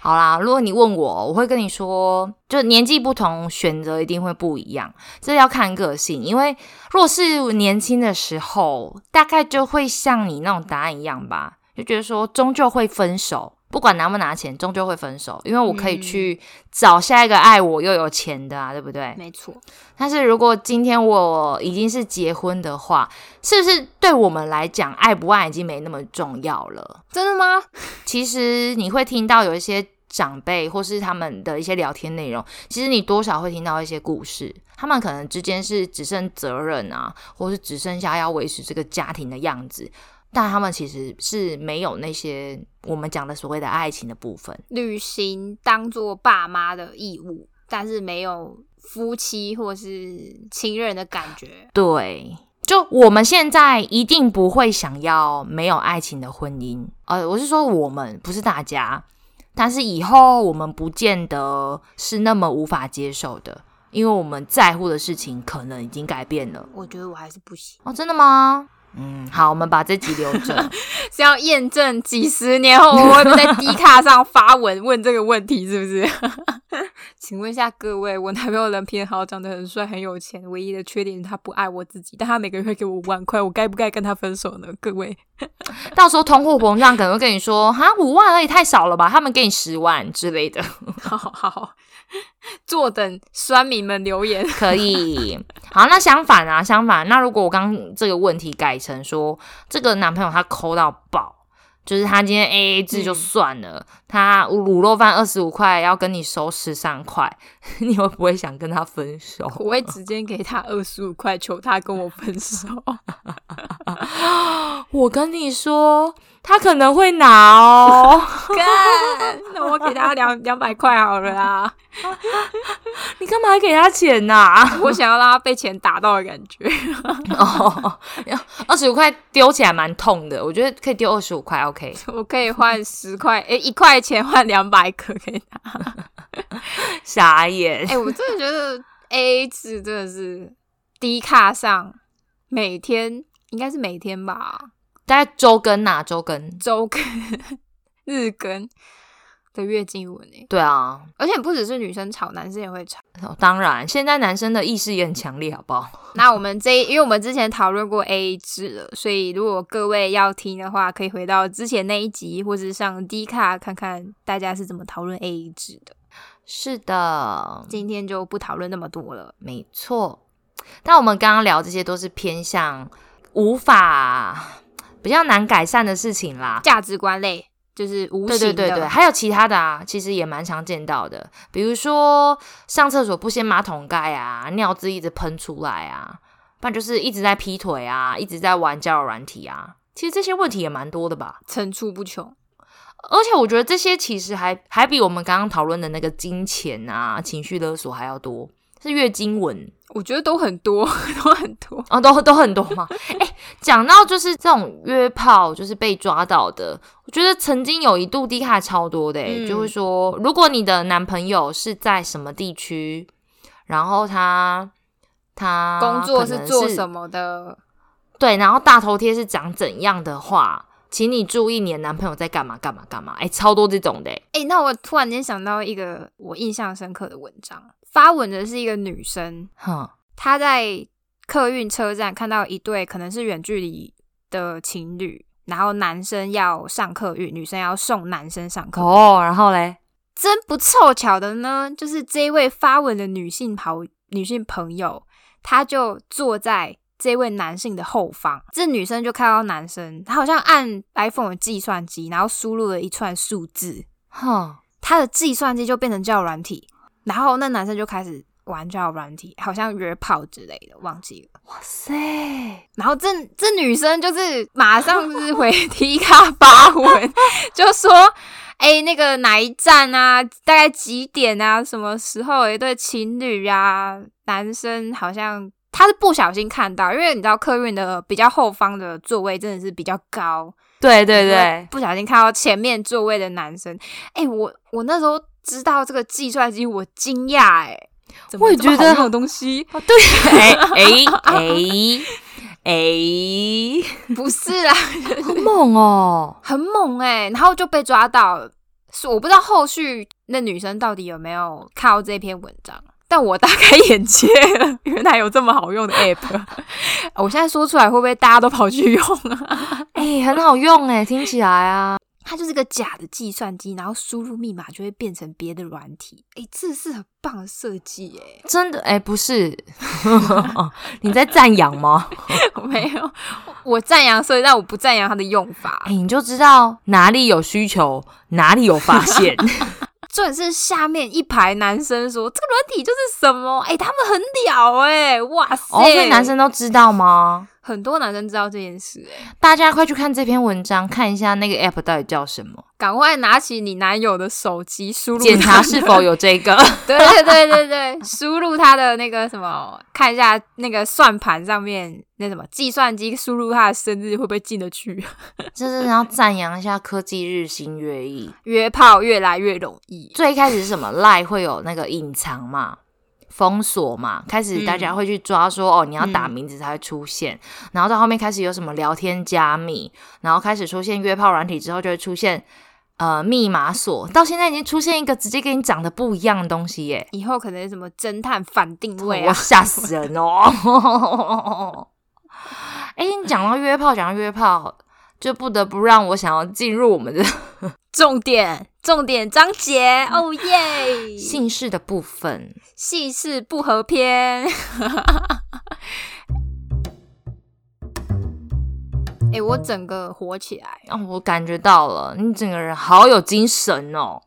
好啦，如果你问我，我会跟你说，就年纪不同，选择一定会不一样，这要看个性。因为若是年轻的时候，大概就会像你那种答案一样吧，就觉得说终究会分手，不管拿不拿钱，终究会分手，因为我可以去找下一个爱我又有钱的啊，对不对？没错，但是如果今天我已经是结婚的话，是不是对我们来讲，爱不爱已经没那么重要了？真的吗？其实你会听到有一些长辈或是他们的一些聊天内容，其实你多少会听到一些故事，他们可能之间是只剩责任啊，或是只剩下要维持这个家庭的样子，但他们其实是没有那些我们讲的所谓的爱情的部分。旅行当做爸妈的义务，但是没有夫妻或是情人的感觉。对，就我们现在一定不会想要没有爱情的婚姻，呃，我是说我们，不是大家。但是以后我们不见得是那么无法接受的，因为我们在乎的事情可能已经改变了。我觉得我还是不行，哦，真的吗？嗯，好，我们把这集留着。是要验证几十年后我会不会在 D 卡上发文问这个问题，是不是？请问一下各位，我男朋友人品好，长得很帅，很有钱，唯一的缺点是他不爱我自己，但他每个月会给我五万块，我该不该跟他分手呢？各位，到时候通货膨胀可能会跟你说，哈，五万而已太少了吧？他们给你十万之类的。好好好，坐等酸民们留言。可以。好，那相反啊，相反，那如果我刚刚这个问题改成说，这个男朋友他抠到爆，就是他今天 A A 制就算了，他卤肉饭二十五块要跟你收十三块，你会不会想跟他分手？我会直接给他二十五块，求他跟我分手。我跟你说，他可能会拿哦。干，那我给他两 两百块好了啦。你干嘛还给他钱呐、我想要让他被钱打到的感觉。哦，二十五块丢起来蛮痛的，我觉得可以丢二十五块，OK。我可以换十块，诶、一块钱换两百颗给他。傻眼哎、，我真的觉得 A A 制真的是低卡上每天应该是每天吧，大概周更呐、周更。周更、日更的月经文诶，对啊，而且不只是女生吵，男生也会吵。哦当然，现在男生的意识也很强烈，好不好？那我们这，因为我们之前讨论过 A A 制了，所以如果各位要听的话，可以回到之前那一集，或是上 D 卡看看大家是怎么讨论 A A 制的。是的，今天就不讨论那么多了。没错。但我们刚刚聊这些都是偏向无法比较难改善的事情啦。价值观类就是无对形的，对对对，还有其他的啊，其实也蛮常见到的，比如说上厕所不掀马桶盖啊，尿渍一直喷出来啊，不然就是一直在劈腿啊，一直在玩交友软体啊。其实这些问题也蛮多的吧，层出不穷。而且我觉得这些其实还还比我们刚刚讨论的那个金钱啊、情绪勒索还要多，是月经文我觉得都很多，都很多。哦，都都很多嘛？哎、讲到就是这种约炮，就是被抓到的，我觉得曾经有一度低卡超多的、欸，嗯就会说，如果你的男朋友是在什么地区，然后他他工作是做什么的？对，然后大头贴是长怎样的话，请你注意你的男朋友在干嘛干嘛干嘛，哎、超多这种的、欸，哎、那我突然间想到一个我印象深刻的文章，发文的是一个女生，哼，她在客运车站看到一对可能是远距离的情侣，然后男生要上客运，女生要送男生上客运。哦，然后嘞，真不凑巧的呢，就是这一位发文的女性好女性朋友，她就坐在这位男性的后方。这女生就看到男生，她好像按 iPhone 的计算机，然后输入了一串数字，哼，他的计算机就变成交友软体，然后那男生就开始玩交友软体，好像约炮之类的，忘记了。哇塞，然后这这女生就是马上就是回 T 卡发文，就说：“哎、那个哪一站啊？大概几点啊？什么时候有一对情侣啊？男生好像他是不小心看到，因为你知道客运的比较后方的座位真的是比较高，对对对，不小心看到前面座位的男生。哎、我我那时候知道这个计算机，我惊讶哎，我也觉得好东西哦对，哎哎 哎哎，不是啊，好猛哦！很猛哎、然后就被抓到了。是我不知道后续那女生到底有没有看到这篇文章，但我大开眼界了，原来有这么好用的 app。我现在说出来会不会大家都跑去用啊？哎、很好用哎，听起来啊，它就是个假的计算机，然后输入密码就会变成别的软体。哎、这是很棒的设计哎！真的哎、不是，你在赞扬吗？我 没有，我赞扬所以，但我不赞扬它的用法哎、。你就知道哪里有需求，哪里有发现。重点是下面一排男生说这个软体就是什么？哎、他们很屌哎、哇塞！哦，所以男生都知道吗？很多男生知道这件事、哎，大家快去看这篇文章，看一下那个 app 到底叫什么，赶快拿起你男友的手机，输入检查是否有这个。对对对对对，输入他的那个什么，看一下那个算盘上面那什么计算机，输入他的生日会不会进得去？这 真的要赞扬一下科技日新月异。约炮越来越容易，最一开始是什么赖会有那个隐藏嘛，封锁嘛，开始大家会去抓说、哦，你要打名字才会出现，然后到后面开始有什么聊天加密，然后开始出现约炮软体之后就会出现呃密码锁，到现在已经出现一个直接跟你长得不一样的东西耶，以后可能什么侦探反定位我啊，吓死人哦！哎、你讲到约炮，讲到约炮，就不得不让我想要进入我们的 重点重点章节，哦耶！姓氏的部分。姓氏不合篇。哎、我整个火起来，哦，我感觉到了，你整个人好有精神哦。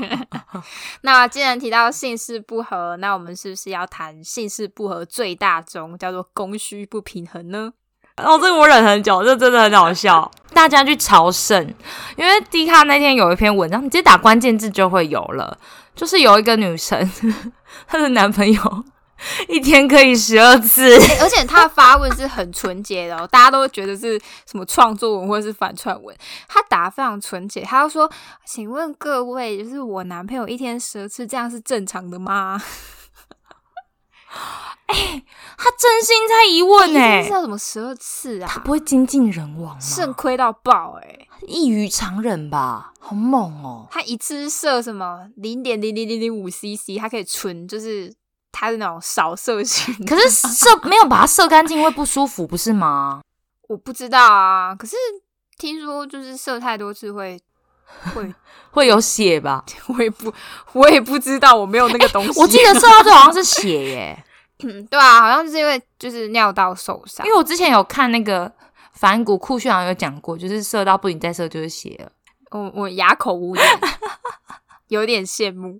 那既然提到姓氏不合，那我们是不是要谈姓氏不合最大宗，叫做供需不平衡呢？然后这个我忍很久，这真的很好笑。大家去朝圣，因为迪卡那天有一篇文章，你直接打关键字就会有了。就是有一个女生，她的男朋友一天可以十二次，而且她的发问是很纯洁的哦，大家都觉得是什么创作文或者是反串文。她答非常纯洁，她说：“请问各位，就是我男朋友一天十二次，这样是正常的吗？” 哎，他真心在疑问哎，是要怎么十二次啊？他不会精尽人亡吗？肾亏到爆哎，异于常人吧？好猛哦！他一次射什么零点零零零零五 CC，他可以存，就是他的那种少射型。可是射没有把它射干净会不舒服，不是吗？我不知道啊，可是听说就是射太多次会会 会有血吧？我也不我也不知道，我没有那个东西。我记得射到最好像是血耶。嗯，对啊，好像就是因为就是尿道受伤。因为我之前有看那个反骨酷炫，好像有讲过，就是射到不行再射就是血了。我我哑口无言，有点羡慕。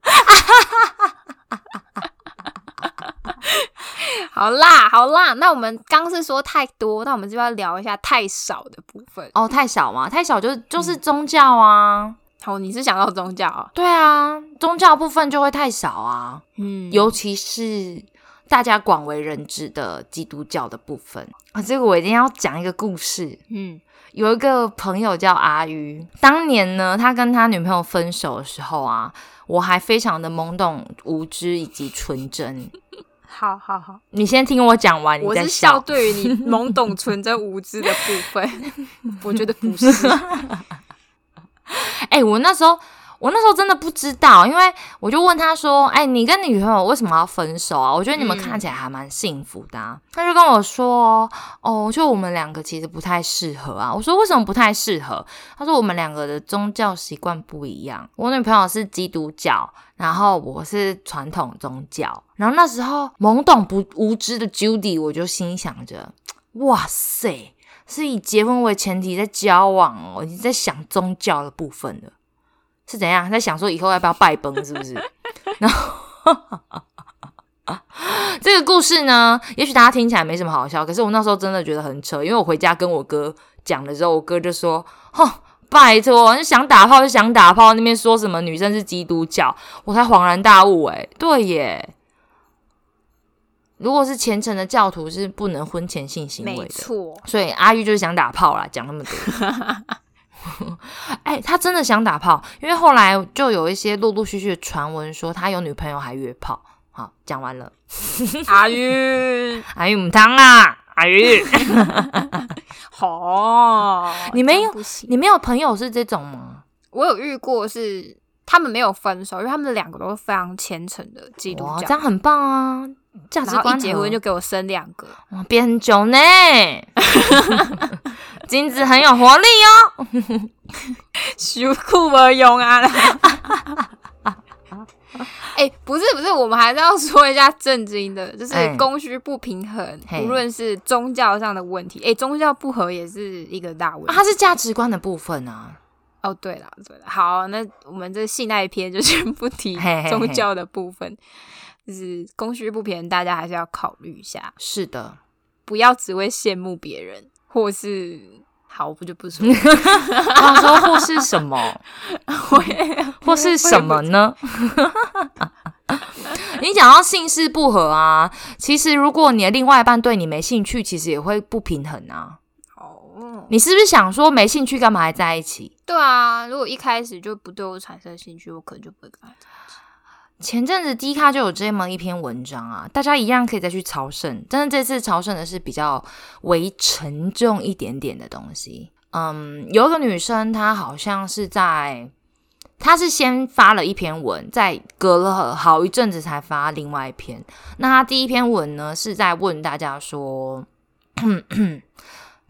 好啦好啦，那我们刚是说太多，那我们就要聊一下太少的部分。哦，太少吗？太少就是就是宗教啊。好，你是想到宗教啊？对啊，宗教部分就会太少啊。嗯，尤其是。大家广为人知的基督教的部分啊，这个我一定要讲一个故事。嗯，有一个朋友叫阿鱼，当年呢，他跟他女朋友分手的时候啊，我还非常的懵懂无知以及纯真。好好好，你先听我讲完，你再笑。对于你懵懂纯真无知的部分，我觉得不是。哎，我那时候。我那时候真的不知道，因为我就问他说：“哎，你跟你女朋友为什么要分手啊？我觉得你们看起来还蛮幸福的啊。”他就跟我说：“哦，就我们两个其实不太适合啊。”我说：“为什么不太适合？”他说：“我们两个的宗教习惯不一样。我女朋友是基督教，然后我是传统宗教。然后那时候懵懂不无知的 Judy，我就心想着：哇塞，是以结婚为前提在交往哦，你在想宗教的部分了。”是怎样在想说以后要不要拜崩是不是？然后这个故事呢，也许大家听起来没什么好笑，可是我那时候真的觉得很扯，因为我回家跟我哥讲的时候，我哥就说：“哼，拜托，想打炮就想打炮，那边说什么女生是基督教，我才恍然大悟，哎，对耶，如果是虔诚的教徒是不能婚前性行为的，错，所以阿玉就是想打炮啦，讲那么多。”哎，他真的想打炮，因为后来就有一些陆陆续续的传闻说他有女朋友还约炮。好，讲完了。阿玉，阿玉母汤啊，阿玉。好，你没有，你没有朋友是这种吗？我有遇过，是他们没有分手，因为他们两个都是非常虔诚的基督教，这样很棒啊。价值观一结婚就给我生两个，哇，变很久呢。金子很有活力哦，羞酷而勇啊！哎，不是不是，我们还是要说一下正经的，就是供需不平衡，无论是宗教上的问题，哎，宗教不合也是一个大问题。它是价值观的部分啊。哦，对了对了，好，那我们这信赖篇就先不提宗教的部分。就是供需不平衡，大家还是要考虑一下。是的，不要只会羡慕别人，或是好，我不就不说。他说或是什么？或是什么呢？你讲到姓氏不合啊，其实如果你的另外一半对你没兴趣，其实也会不平衡啊。哦，你是不是想说没兴趣干嘛还在一起？对啊，如果一开始就不对我产生兴趣，我可能就不会跟他在一起。前阵子 D 卡就有这么一篇文章啊，大家一样可以再去朝圣。但是这次朝圣的是比较为沉重一点点的东西。嗯，有个女生，她好像是在，她是先发了一篇文，在隔了好一阵子才发另外一篇。那她第一篇文呢，是在问大家说。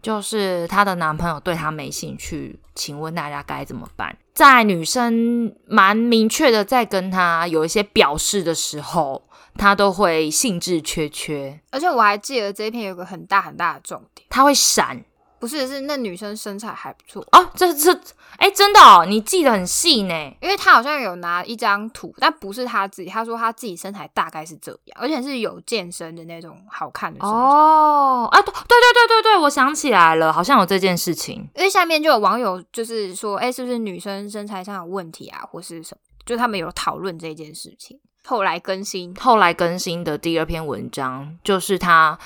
就是她的男朋友对她没兴趣，请问大家该怎么办？在女生蛮明确的在跟她有一些表示的时候，她都会兴致缺缺。而且我还记得这一篇有个很大很大的重点，她会闪。不是，是那女生身材还不错，哦，这这，哎，真的哦，你记得很细呢。因为她好像有拿一张图，但不是她自己，她说她自己身材大概是这样，而且是有健身的那种好看的身材。哦，啊，对对对对对对，我想起来了，好像有这件事情。因为下面就有网友就是说，哎，是不是女生身材上有问题啊，或是什么？就他们有讨论这件事情。后来更新，后来更新的第二篇文章就是她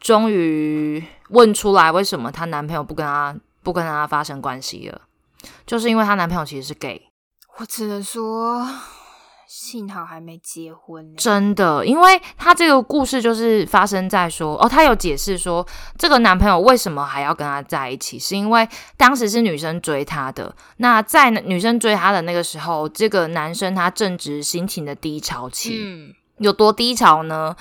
终于问出来，为什么她男朋友不跟她不跟她发生关系了，就是因为她男朋友其实是 gay。我只能说，幸好还没结婚。真的，因为她这个故事就是发生在说，哦，她有解释说，这个男朋友为什么还要跟她在一起，是因为当时是女生追她的。那在女生追她的那个时候，这个男生他正值心情的低潮期，嗯，有多低潮呢？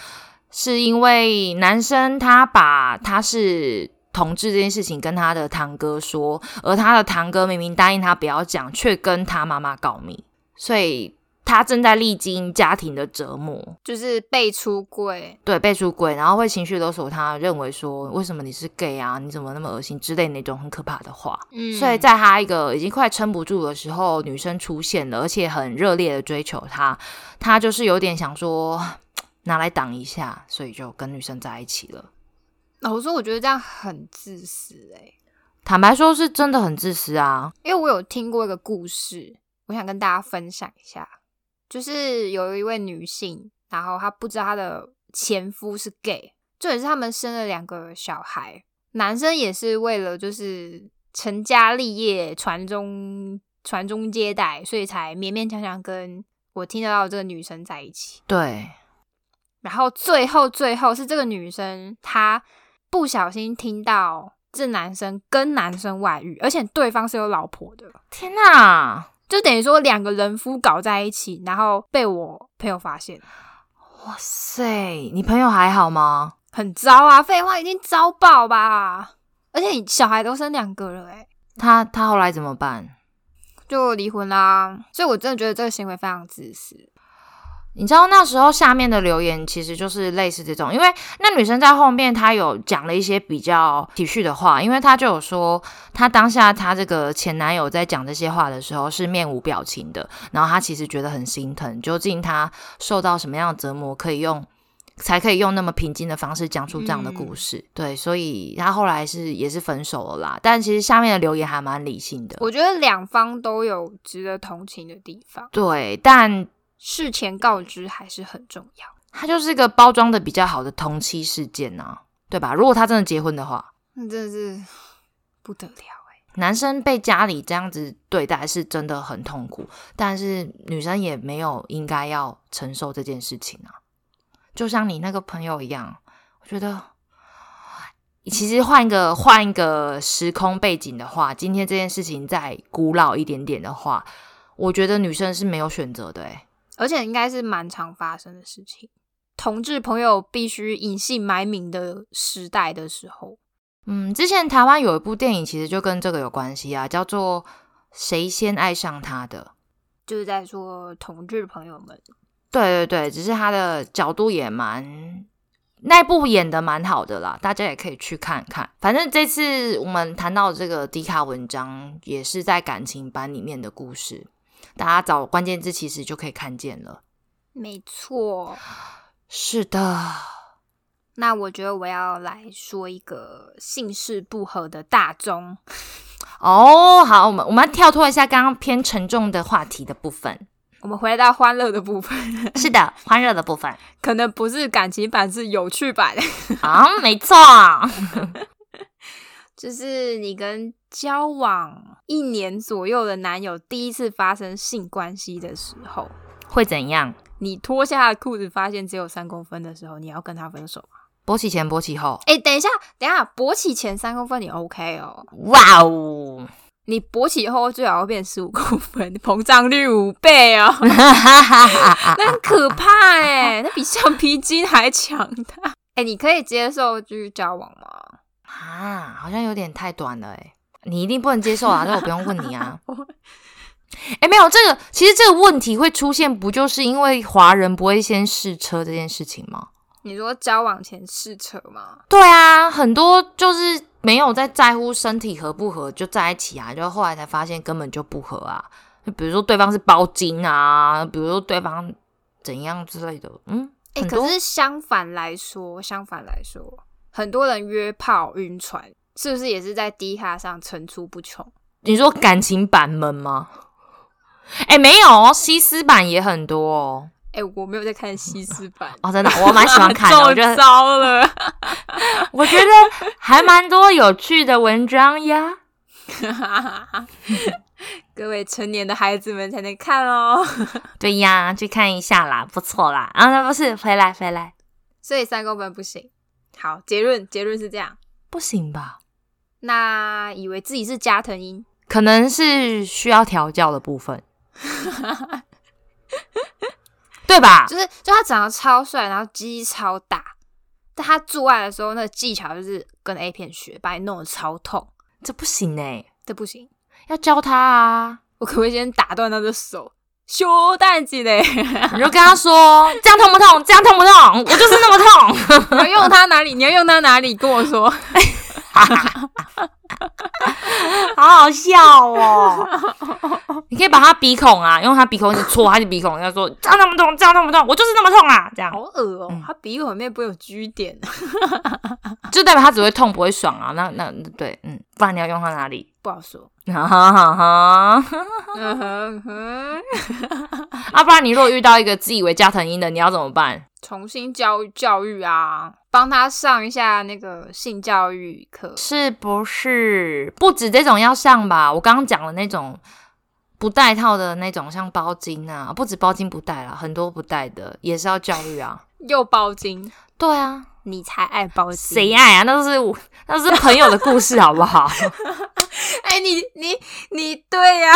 是因为男生他把他是同志这件事情跟他的堂哥说，而他的堂哥明明答应他不要讲，却跟他妈妈告密，所以他正在历经家庭的折磨，就是被出柜。对，被出轨，然后会情绪勒索他，认为说为什么你是 gay 啊，你怎么那么恶心之类那种很可怕的话。嗯，所以在他一个已经快撑不住的时候，女生出现了，而且很热烈的追求他，他就是有点想说拿来挡一下，所以就跟女生在一起了。老实说，我觉得这样很自私哎、坦白说，是真的很自私啊。因为我有听过一个故事，我想跟大家分享一下，就是有一位女性，然后她不知道她的前夫是 gay，这也是他们生了两个小孩，男生也是为了就是成家立业、传宗传宗接代，所以才勉勉强强跟我听得到的这个女生在一起。对，然后最后最后是这个女生她不小心听到这男生跟男生外遇，而且对方是有老婆的。天哪，就等于说两个人夫搞在一起，然后被我朋友发现，哇塞，你朋友还好吗？很糟啊！废话，一定糟爆吧！而且你小孩都生两个了、欸，他他后来怎么办？就离婚啦。所以我真的觉得这个行为非常自私。你知道那时候下面的留言其实就是类似这种，因为那女生在后面她有讲了一些比较体恤的话，因为她就有说，她当下她这个前男友在讲这些话的时候是面无表情的，然后她其实觉得很心疼，究竟她受到什么样的折磨，可以用才可以用那么平静的方式讲出这样的故事？对，所以她后来是也是分手了啦，但其实下面的留言还蛮理性的，我觉得两方都有值得同情的地方，对，但事前告知还是很重要。它就是一个包装的比较好的同期事件呐、对吧？如果他真的结婚的话，那真的是不得了哎、男生被家里这样子对待是真的很痛苦，但是女生也没有应该要承受这件事情啊。就像你那个朋友一样，我觉得其实换一个换一个时空背景的话，今天这件事情再古老一点点的话，我觉得女生是没有选择的、欸。而且应该是蛮常发生的事情。同志朋友必须隐姓埋名的时代的时候，嗯，之前台湾有一部电影，其实就跟这个有关系啊，叫做《谁先爱上他的》。就是在说同志朋友们，对对对，只是他的角度也蛮，那部演的蛮好的啦，大家也可以去看看。反正这次我们谈到这个迪卡文章，也是在感情版里面的故事，大家找关键字其实就可以看见了。没错。是的，那我觉得我要来说一个姓氏不合的大宗。哦，好，我们我们要跳脱一下刚刚偏沉重的话题的部分。我们回到欢乐的部分，是的，欢乐的部分 可能不是感情版，是有趣版。啊，没错，就是你跟交往一年左右的男友第一次发生性关系的时候，会怎样？你脱下裤子，发现只有三公分的时候，你要跟他分手吗？勃起前，勃起后，哎、等一下，等一下，勃起前三公分你 OK 哦，哇哦！你勃起后最好要变十五公分，膨胀率五倍哦，那很可怕哎，那比橡皮筋还强大。哎、你可以接受继续交往吗？啊，好像有点太短了哎，你一定不能接受啊，那我不用问你啊。哎，没有这个，其实这个问题会出现，不就是因为华人不会先试车这件事情吗？你说交往前试车吗？对啊，很多就是没有在在乎身体合不合就在一起啊，就后来才发现根本就不合啊。就比如说对方是包金啊，比如说对方怎样之类的，嗯，哎、可是相反来说，相反来说，很多人约炮晕船，是不是也是在 D 卡上层出不穷？你说感情版们吗？哎、没有哦，西施版也很多哦。哎、我没有在看西施版，哦，真的，我蛮喜欢看的，我觉得糟了。我觉得还蛮多有趣的文章呀。各位成年的孩子们才能看哦。对呀，去看一下啦，不错啦。啊，那不是回来回来，所以三公分不行。好，结论结论是这样。不行吧？那以为自己是加藤鹰，可能是需要调教的部分，对吧？就是就他长得超帅，然后鸡超大，但他做爱的时候那个技巧就是跟 A 片学，把你弄得超痛，这不行哎、这不行。要教他啊！我可不可以先打断他的手？修蛋鸡嘞！你就跟他说，这样痛不痛？这样痛不痛？我就是那么痛。你要用它哪里？你要用它哪里？跟我说。好好笑哦！你可以把他鼻孔啊，用他鼻孔一直戳他的鼻孔，要说这样那么痛，这样那么痛，我就是那么痛啊！这样好恶哦、嗯他鼻孔里面不会有居点，就代表他只会痛不会爽啊。那那对，嗯，不然你要用他哪里？不好说。哈哈哈哈！啊，不然你如果遇到一个自以为加藤鹰的，你要怎么办？重新教育教育啊，帮他上一下那个性教育课。是不是不止这种要上吧？我刚刚讲的那种不带套的那种，像包巾啊，不止包巾不带啦，很多不带的也是要教育啊。又包金，对啊，你才爱包金。谁？爱啊？那都是我，那是朋友的故事，好不好？哎、你你你对呀、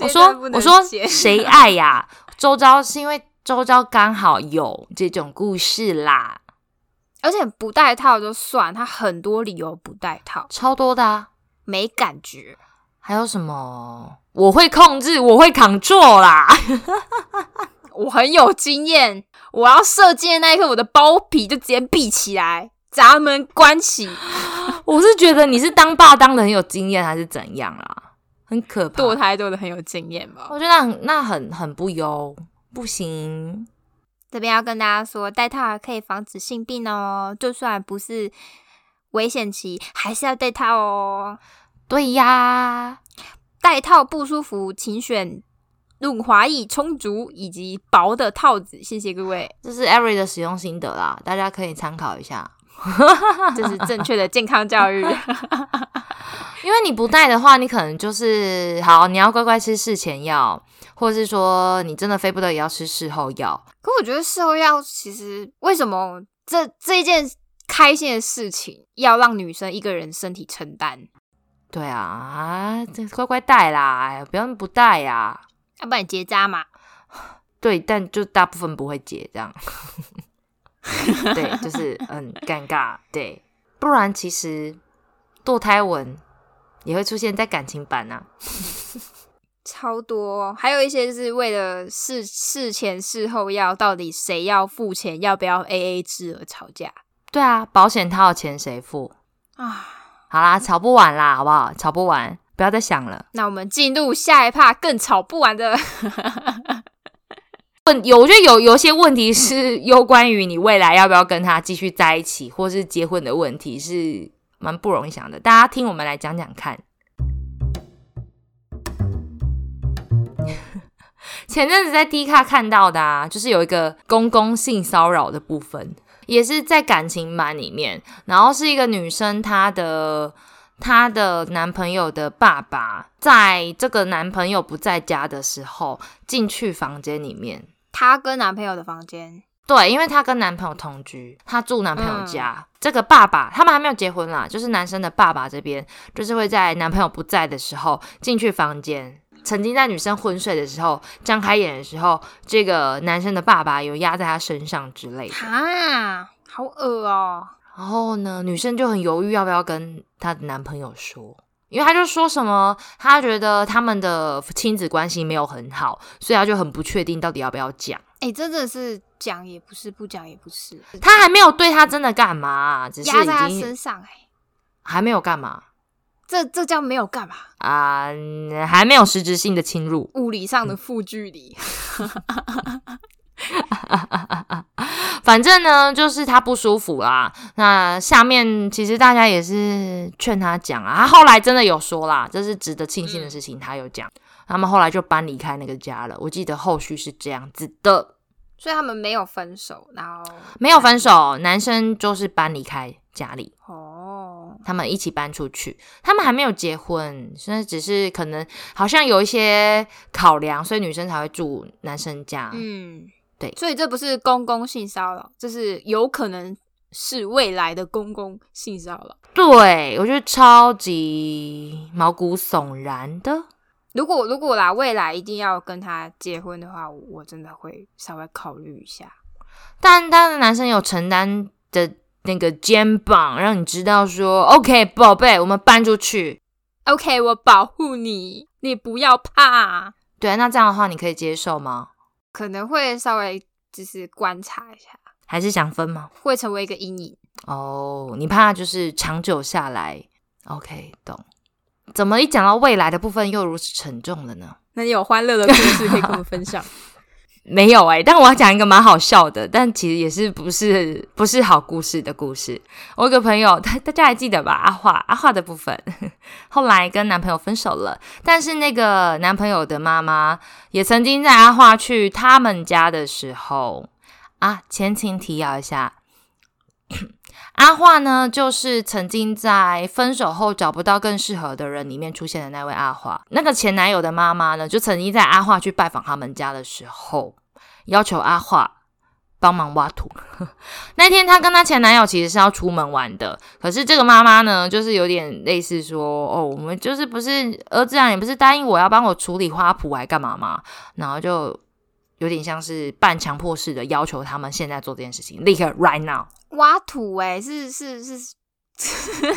我说我说剪谁爱呀、周遭是因为周遭刚好有这种故事啦，而且不戴套就算，他很多理由不戴套，超多的啊。没感觉。还有什么？我会控制，我会 control 啦。我很有经验，我要射箭的那一刻，我的包皮就直接闭起来，闸门关起，我是觉得你是当爸当的很有经验，还是怎样啦？很可怕。堕胎堕的很有经验吧。我觉得那很那很很不优，不行。这边要跟大家说，戴套可以防止性病哦，就算不是危险期，还是要戴套哦。对呀，戴套不舒服，请选润滑液充足以及薄的套子。谢谢各位，这是 Every 的使用心得啦，大家可以参考一下。这是正确的健康教育。因为你不戴的话，你可能就是好，你要乖乖吃事前药，或者是说你真的非不得已要吃事后药。可我觉得事后药其实为什么这这一件开心的事情要让女生一个人身体承担？对啊，啊，这乖乖带啦，哎呀不要不带呀。要不然你结扎嘛？对，但就大部分不会结这样。对，就是很尴尬。对，不然其实堕胎文也会出现在感情版啊。超多，还有一些就是为了事事前事后要到底谁要付钱，要不要 A A 制而吵架对啊，保险套的钱谁付？啊！好啦，吵不完啦，好不好？吵不完，不要再想了。那我们进入下一趴更吵不完的，问有，我觉得有有些问题是有关于你未来要不要跟他继续在一起，或是结婚的问题，是蛮不容易想的。大家听我们来讲讲看。前阵子在 D 卡看到的啊，就是有一个公共性骚扰的部分，也是在感情版里面，然后是一个女生，她的她的男朋友的爸爸，在这个男朋友不在家的时候，进去房间里面。她跟男朋友的房间，对，因为她跟男朋友同居，她住男朋友家。这个爸爸他们还没有结婚啦，就是男生的爸爸这边，就是会在男朋友不在的时候进去房间。曾经在女生昏睡的时候，张开眼的时候，这个男生的爸爸有压在她身上之类的。哈，好恶哦、然后呢，女生就很犹豫要不要跟她的男朋友说，因为她就说什么，她觉得他们的亲子关系没有很好，所以她就很不确定到底要不要讲。哎、真的是讲也不是，不讲也不是，她还没有对他真的干嘛、只是压在他身上、哎，还没有干嘛这这叫没有干嘛？啊、还没有实质性的侵入。物理上的负距离。反正呢，就是他不舒服啦。那下面其实大家也是劝他讲啊，他后来真的有说啦，这是值得庆幸的事情，他有讲。他们后来就搬离开那个家了。我记得后续是这样子的，所以他们没有分手，然后没有分手，男生就是搬离开家里，哦，他们一起搬出去。他们还没有结婚，现在只是可能好像有一些考量，所以女生才会住男生家。嗯，对所以这不是公公性骚扰，这是有可能是未来的公公性骚扰。对我觉得超级毛骨悚然的。如果如果啦，未来一定要跟他结婚的话，我我真的会稍微考虑一下。但他的男生有承担的那个肩膀，让你知道说，OK，宝贝，我们搬出去。OK，我保护你，你不要怕。对，那这样的话，你可以接受吗？可能会稍微就是观察一下，还是想分吗？会成为一个阴影。哦，你怕就是长久下来，OK，懂。怎么一讲到未来的部分又如此沉重了呢？那你有欢乐的故事可以跟我们分享？没有哎、但我要讲一个蛮好笑的，但其实也是不是不是好故事的故事。我有个朋友，大大家还记得吧？阿华阿华的部分，后来跟男朋友分手了，但是那个男朋友的妈妈也曾经在阿华去他们家的时候啊，前情提要一下。阿华呢，就是曾经在分手后找不到更适合的人里面出现的那位阿华。那个前男友的妈妈呢，就曾经在阿华去拜访他们家的时候，要求阿华帮忙挖土。那天她跟她前男友其实是要出门玩的，可是这个妈妈呢，就是有点类似说，哦，我们就是不是儿子啊，你不是答应我要帮我处理花圃还干嘛吗？然后就有点像是半强迫式的要求他们现在做这件事情，立刻 right now。挖土哎、是是是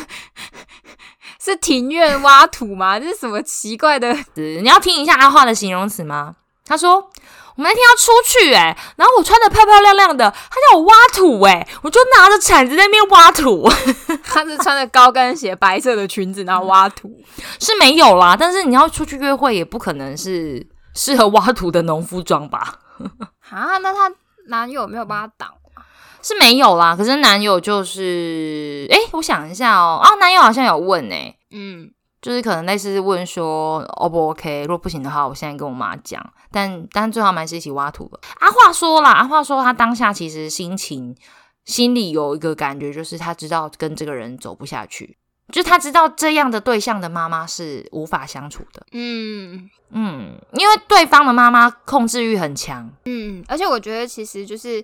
是庭院挖土吗？这是什么奇怪的？你要听一下阿画的形容词吗？他说：“我们那天要出去、欸，然后我穿的漂漂亮亮的，他叫我挖土、欸，我就拿着铲子在那边挖土，他是穿着高跟鞋、白色的裙子，然后挖土。是没有啦。但是你要出去约会，也不可能是适合挖土的农夫装吧？啊，那她男友没有帮她挡？是没有啦。可是男友就是，诶、我想一下哦，啊，男友好像有问诶、嗯，就是可能类似问说 O 不 OK，如果不行的话，我现在跟我妈讲。但但最后他们还是一起挖土吧。阿话说啦，阿话说他当下其实心情心里有一个感觉，就是他知道跟这个人走不下去，就他知道这样的对象的妈妈是无法相处的。嗯嗯，因为对方的妈妈控制欲很强。嗯，而且我觉得其实就是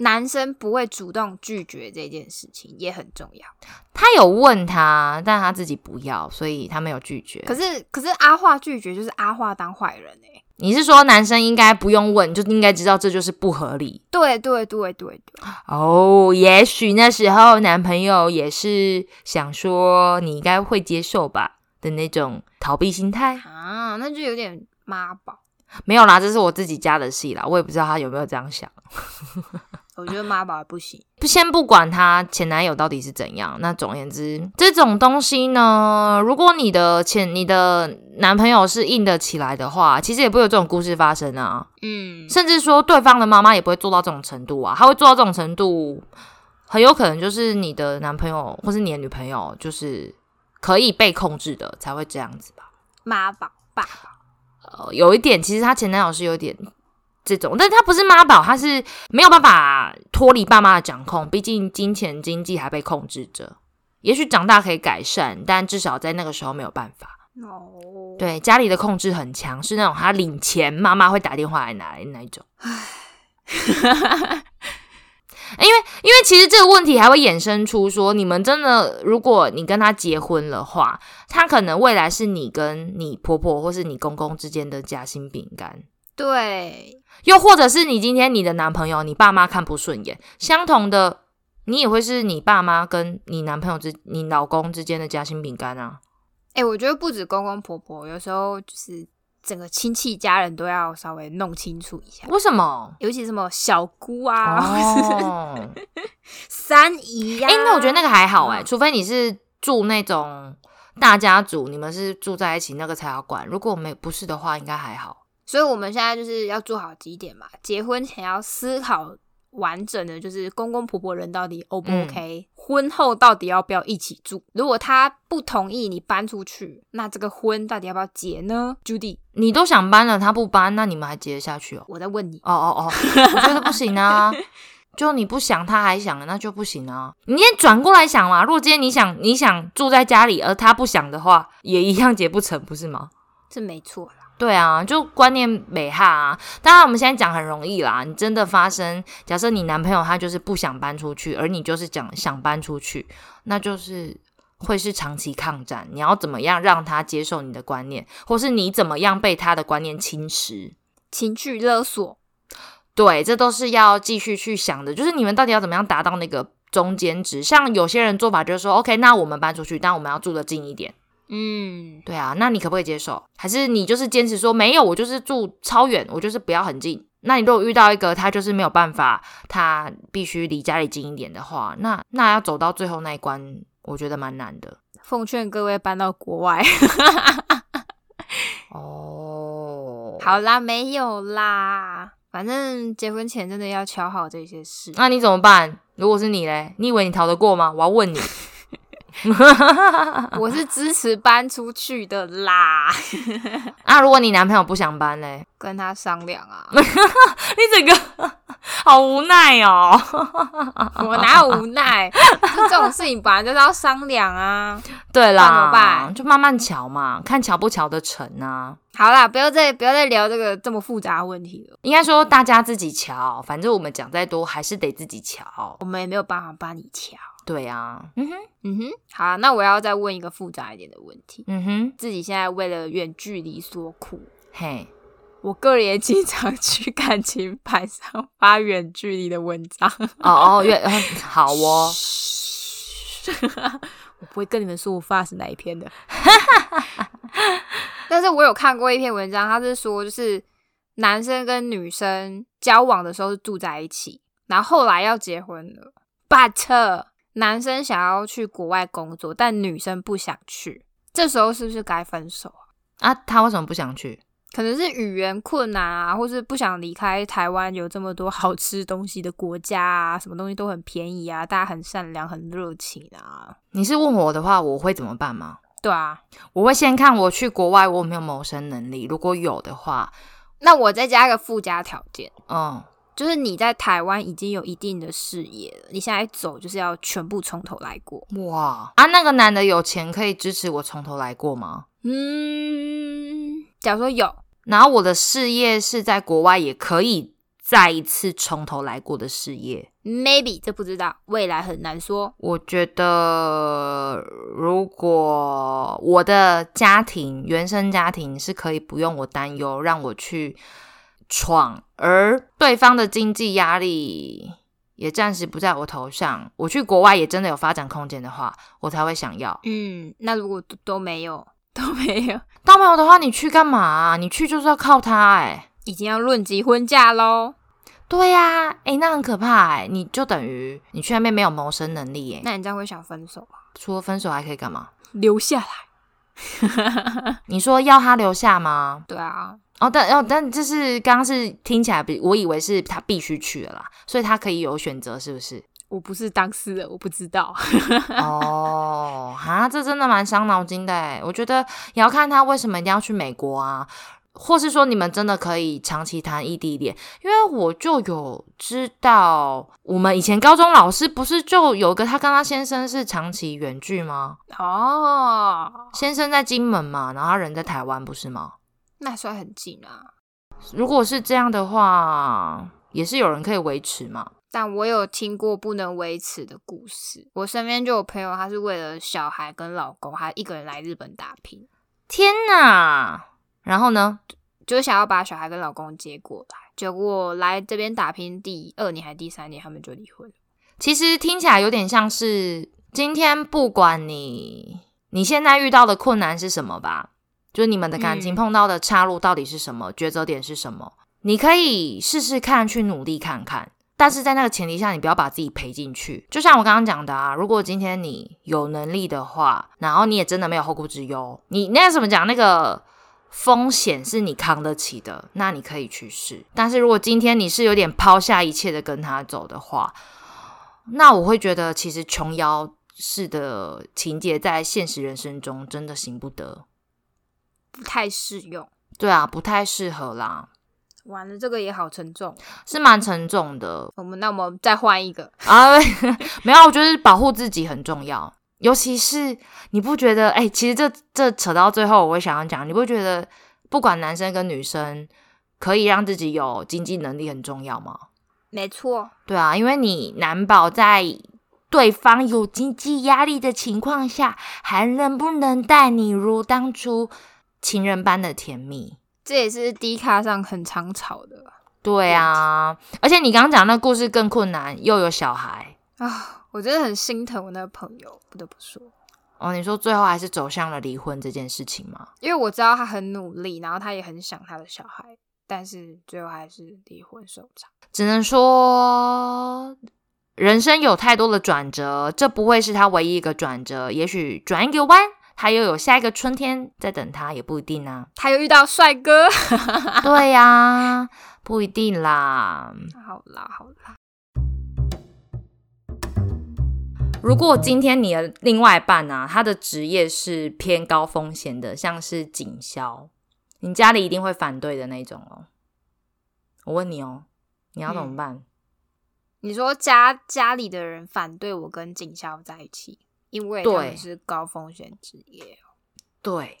男生不会主动拒绝这件事情也很重要。他有问他，但他自己不要，所以他没有拒绝。可是可是阿化拒绝就是阿化当坏人哎、你是说男生应该不用问，就应该知道这就是不合理？对对对对对，哦，也许那时候男朋友也是想说你应该会接受吧的那种逃避心态。啊，那就有点妈宝。没有啦，这是我自己加的戏啦，我也不知道他有没有这样想。我觉得妈宝不行。不先不管她前男友到底是怎样，那总而言之，这种东西呢，如果你的前你的男朋友是硬得起来的话，其实也不会有这种故事发生啊。嗯，甚至说对方的妈妈也不会做到这种程度啊，他会做到这种程度，很有可能就是你的男朋友或是你的女朋友，就是可以被控制的才会这样子吧。妈宝爸爸。呃，有一点，其实她前男友是有点这种，但他不是妈宝，他是没有办法脱离爸妈的掌控，毕竟金钱经济还被控制着。也许长大可以改善，但至少在那个时候没有办法。哦，对，家里的控制很强，是那种他领钱，妈妈会打电话来拿的那一种。因为因为其实这个问题还会衍生出说，你们真的，如果你跟他结婚的话，他可能未来是你跟你婆婆或是你公公之间的夹心饼干，对，又或者是你今天你的男朋友，你爸妈看不顺眼，相同的，你也会是你爸妈跟你男朋友之、你老公之间的夹心饼干啊。哎、我觉得不止公公婆婆，有时候就是整个亲戚家人都要稍微弄清楚一下，为什么？尤其什么小姑啊，或是哦，三姨呀、哎、那我觉得那个还好哎、嗯除非你是住那种大家族，你们是住在一起，那个才要管。如果没不是的话，应该还好。所以我们现在就是要做好几点嘛，结婚前要思考完整的，就是公公婆婆人到底 O 不 OK，、婚后到底要不要一起住？如果他不同意你搬出去，那这个婚到底要不要结呢？Judy，你都想搬了，他不搬，那你们还结得下去哦？我在问你，哦哦哦，我觉得不行啊。就你不想，他还想，那就不行啊。你先转过来想嘛，如果今天你想你想住在家里，而他不想的话，也一样结不成，不是吗？这没错啦。对啊，就观念美哈啊。当然，我们现在讲很容易啦。你真的发生，假设你男朋友他就是不想搬出去，而你就是讲想搬出去，那就是会是长期抗战。你要怎么样让他接受你的观念，或是你怎么样被他的观念侵蚀？情绪勒索，对，这都是要继续去想的。就是你们到底要怎么样达到那个中间值？像有些人做法就是说，OK，那我们搬出去，但我们要住得近一点。嗯，对啊，那你可不可以接受？还是你就是坚持说没有，我就是住超远，我就是不要很近。那你如果遇到一个他就是没有办法，他必须离家里近一点的话，那那要走到最后那一关，我觉得蛮难的。奉劝各位搬到国外。哦，好啦，没有啦，反正结婚前真的要瞧好这些事。那你怎么办？如果是你嘞，你以为你逃得过吗？我要问你。我是支持搬出去的啦，那 如果你男朋友不想搬嘞，跟他商量啊。你整个好无奈哦。我哪有无奈？就这种事情本来就是要商量啊。对啦怎么啦，办就慢慢瞧嘛，看瞧不瞧得成啊。好啦，不要再不要再聊这个这么复杂的问题了，应该说大家自己瞧，反正我们讲再多还是得自己瞧。我们也没有办法帮你瞧。对啊，嗯哼，嗯哼，好啊，那我要再问一个复杂一点的问题。嗯哼，自己现在为了远距离所苦，嘿，我个人也经常去感情牌上发远距离的文章。哦哦，远、呃 好哦，我不会跟你们说我发的是哪一篇的，但是我有看过一篇文章，他是说就是男生跟女生交往的时候是住在一起，然后后来要结婚了，but 男生想要去国外工作，但女生不想去，这时候是不是该分手啊？啊，他为什么不想去？可能是语言困难啊，或是不想离开台湾有这么多好吃东西的国家啊，什么东西都很便宜啊，大家很善良、很热情啊。你是问我的话，我会怎么办吗？对啊，我会先看我去国外我有没有谋生能力，如果有的话，那我再加一个附加条件，嗯，就是你在台湾已经有一定的事业了，你现在走就是要全部从头来过。哇啊，那个男的有钱可以支持我从头来过吗？嗯，假如说有，然后我的事业是在国外也可以再一次从头来过的事业。maybe 这不知道，未来很难说。我觉得，如果我的家庭原生家庭是可以不用我担忧，让我去闯，而对方的经济压力也暂时不在我头上，我去国外也真的有发展空间的话，我才会想要。嗯，那如果都都没有，都没有，都没有的话，你去干嘛、你去就是要靠他哎、已经要论及婚嫁喽。对呀、哎、那很可怕哎、你就等于你去那边没有谋生能力哎、那你这样会想分手啊？除了分手还可以干嘛？留下来。你说要他留下吗？对啊，哦，但哦，但这是刚刚是听起来比我以为是他必须去的啦，所以他可以有选择，是不是？我不是当事人，我不知道。哦，哈，这真的蛮伤脑筋的诶我觉得也要看他为什么一定要去美国啊，或是说你们真的可以长期谈异地恋，因为我就有知道，我们以前高中老师不是就有个他跟他先生是长期远距吗？哦，先生在金门嘛，然后他人在台湾，不是吗？那算很近啊。如果是这样的话，也是有人可以维持嘛。但我有听过不能维持的故事，我身边就有朋友，他是为了小孩跟老公，还一个人来日本打拼，天哪！然后呢？就想要把小孩跟老公接过来，结果来这边打拼第二年还第三年，他们就离婚了。其实听起来有点像是今天不管你你现在遇到的困难是什么吧，就是你们的感情嗯碰到的岔路到底是什么，抉择点是什么，你可以试试看，去努力看看。但是在那个前提下，你不要把自己赔进去。就像我刚刚讲的啊，如果今天你有能力的话，然后你也真的没有后顾之忧，你那个怎么讲？那个风险是你扛得起的，那你可以去试。但是如果今天你是有点抛下一切的跟他走的话，那我会觉得其实琼瑶式的情节在现实人生中真的行不得。不太适用。对啊，不太适合啦，完了，这个也好沉重。是蛮沉重的我们那我们再换一个，啊。没有，我觉得保护自己很重要，尤其是你不觉得？哎、其实这这扯到最后，我会想要讲，你不觉得不管男生跟女生，可以让自己有经济能力很重要吗？没错，对啊，因为你难保在对方有经济压力的情况下，还能不能待你如当初情人般的甜蜜？这也是 D 卡上很常吵的对啊，而且你刚刚讲那故事更困难，又有小孩啊。我真的很心疼我那个朋友，不得不说，哦。你说最后还是走向了离婚这件事情吗？因为我知道他很努力，然后他也很想他的小孩，但是最后还是离婚收场。只能说，人生有太多的转折，这不会是他唯一一个转折。也许转一个弯，他又有下一个春天在等他，也不一定啊。他又遇到帅哥，对呀、不一定啦。好啦好啦，如果今天你的另外一半啊，他的职业是偏高风险的，像是警消，你家里一定会反对的那种哦。我问你哦，你要怎么办？你说家家里的人反对我跟警校在一起，因为他对们是高风险职业。对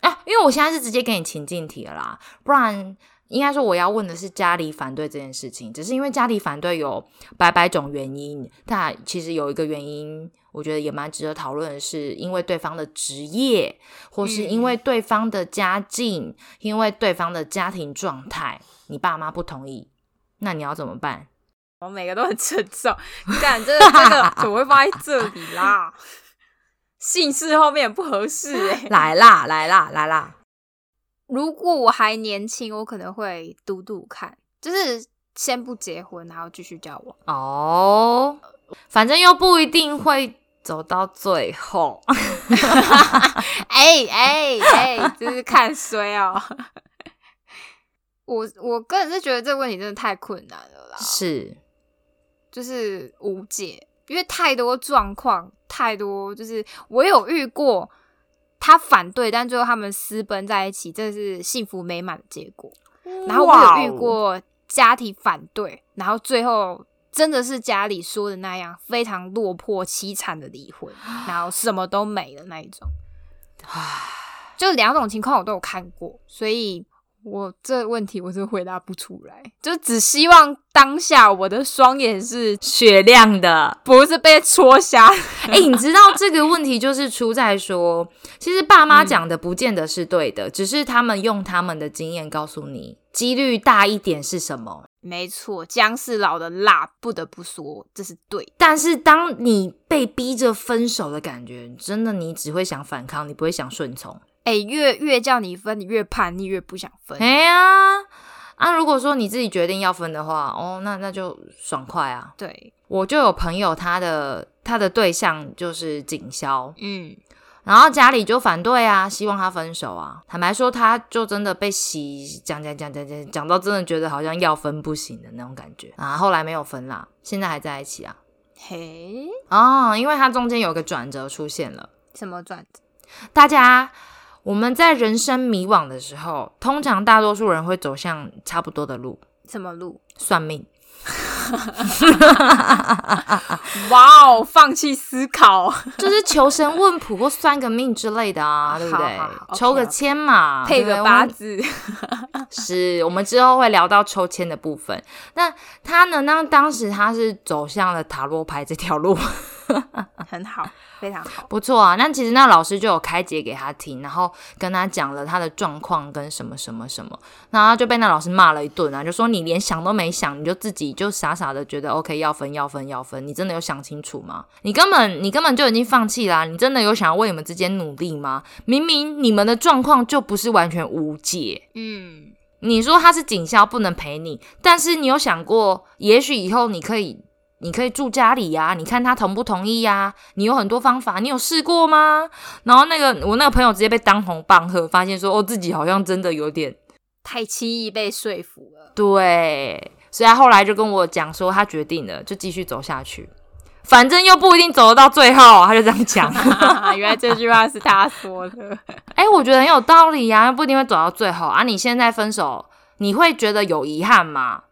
啊，因为我现在是直接给你情境题了啦，不然应该说我要问的是家里反对这件事情，只是因为家里反对有百百种原因，但其实有一个原因，我觉得也蛮值得讨论的是，因为对方的职业，或是因为对方的家境，因为对方的家庭状态，你爸妈不同意，那你要怎么办？我每个都很沉重，干这个这个 怎么会放在这里啦？姓氏后面也不合适哎、来啦，来啦，来啦！如果我还年轻，我可能会读读看，就是先不结婚，然后继续交往。哦，反正又不一定会走到最后。哎哎哎，这是看衰哦。我我个人是觉得这个问题真的太困难了啦，是，就是无解，因为太多状况，太多就是我有遇过他反对，但最后他们私奔在一起，这是幸福美满的结果。然后我有遇过家庭反对，然后最后真的是家里说的那样，非常落魄凄惨的离婚，然后什么都没了那一种。就两种情况我都有看过，所以我这问题我是回答不出来，就只希望当下我的双眼是雪亮的。不是被戳瞎。哎、你知道这个问题就是出在说，其实爸妈讲的不见得是对的，只是他们用他们的经验告诉你，几率大一点是什么。没错，姜是老的辣，不得不说这是对。但是当你被逼着分手的感觉，真的你只会想反抗，你不会想顺从。哎、越越叫你分，你越叛逆，越不想分。哎呀，啊，如果说你自己决定要分的话，哦，那那就爽快啊。对，我就有朋友，他的他的对象就是警消，嗯，然后家里就反对啊，希望他分手啊。坦白说，他就真的被洗讲讲讲讲讲讲到真的觉得好像要分不行的那种感觉啊。后来没有分啦，现在还在一起啊。嘿，哦，因为他中间有个转折出现了，什么转折？大家。我们在人生迷惘的时候，通常大多数人会走向差不多的路，什么路？算命。哇哦，放弃思考，就是求神问卜或算个命之类的啊，对不对好好好？抽个签嘛，配个八字。是我们之后会聊到抽签的部分。那他呢？那当时他是走向了塔罗牌这条路，很好，非常好。不错啊。那其实那老师就有开解给他听，然后跟他讲了他的状况跟什么什么什么，然后他就被那老师骂了一顿啊，就说你连想都没想，你就自己就傻傻的觉得 OK 要分要分要分，你真的有想清楚吗？你根本你根本就已经放弃啦、你真的有想要为你们之间努力吗？明明你们的状况就不是完全无解。嗯，你说他是警校不能陪你，但是你有想过，也许以后你可以，你可以住家里呀、你看他同不同意呀、你有很多方法，你有试过吗？然后那个我那个朋友直接被当红棒喝，发现说哦自己好像真的有点太轻易被说服了。对，所以他后来就跟我讲说，他决定了就继续走下去，反正又不一定走得到最后，他就这样讲。原来这句话是他说的。哎、我觉得很有道理呀、不一定会走到最后啊。你现在分手，你会觉得有遗憾吗？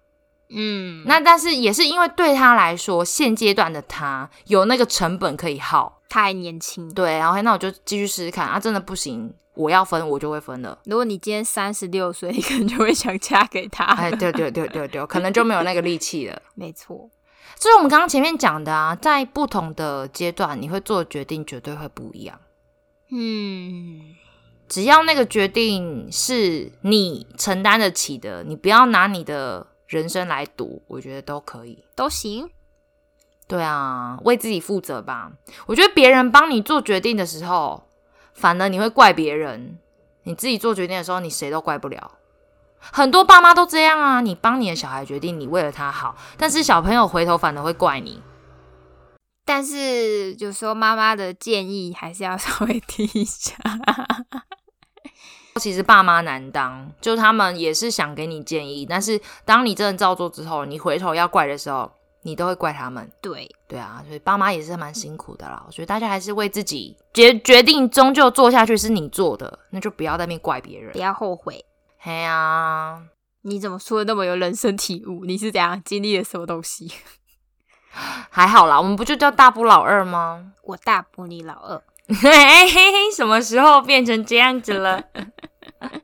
嗯，那但是也是因为对他来说，现阶段的他有那个成本可以耗，他还年轻。对，然后那我就继续试试看啊，真的不行，我要分我就会分了。如果你今天三十六岁，你可能就会想嫁给他。哎，对对对对对，可能就没有那个力气了。没错，就是我们刚刚前面讲的啊，在不同的阶段，你会做的决定绝对会不一样。嗯，只要那个决定是你承担得起的，你不要拿你的人生来读，我觉得都可以。都行。对啊，为自己负责吧。我觉得别人帮你做决定的时候，反而你会怪别人；你自己做决定的时候，你谁都怪不了。很多爸妈都这样啊，你帮你的小孩决定，你为了他好，但是小朋友回头反而会怪你。但是有时候妈妈的建议还是要稍微听一下。其实爸妈难当，就他们也是想给你建议，但是当你真的照做之后，你回头要怪的时候，你都会怪他们。对，对啊，所以爸妈也是蛮辛苦的啦。我觉得大家还是为自己决决定，终究做下去是你做的，那就不要在那边怪别人不。要后悔。嘿呀、你怎么说的那么有人生体悟？你是怎样经历了什么东西？还好啦，我们不就叫大不老二吗？我大不你老二，什么时候变成这样子了？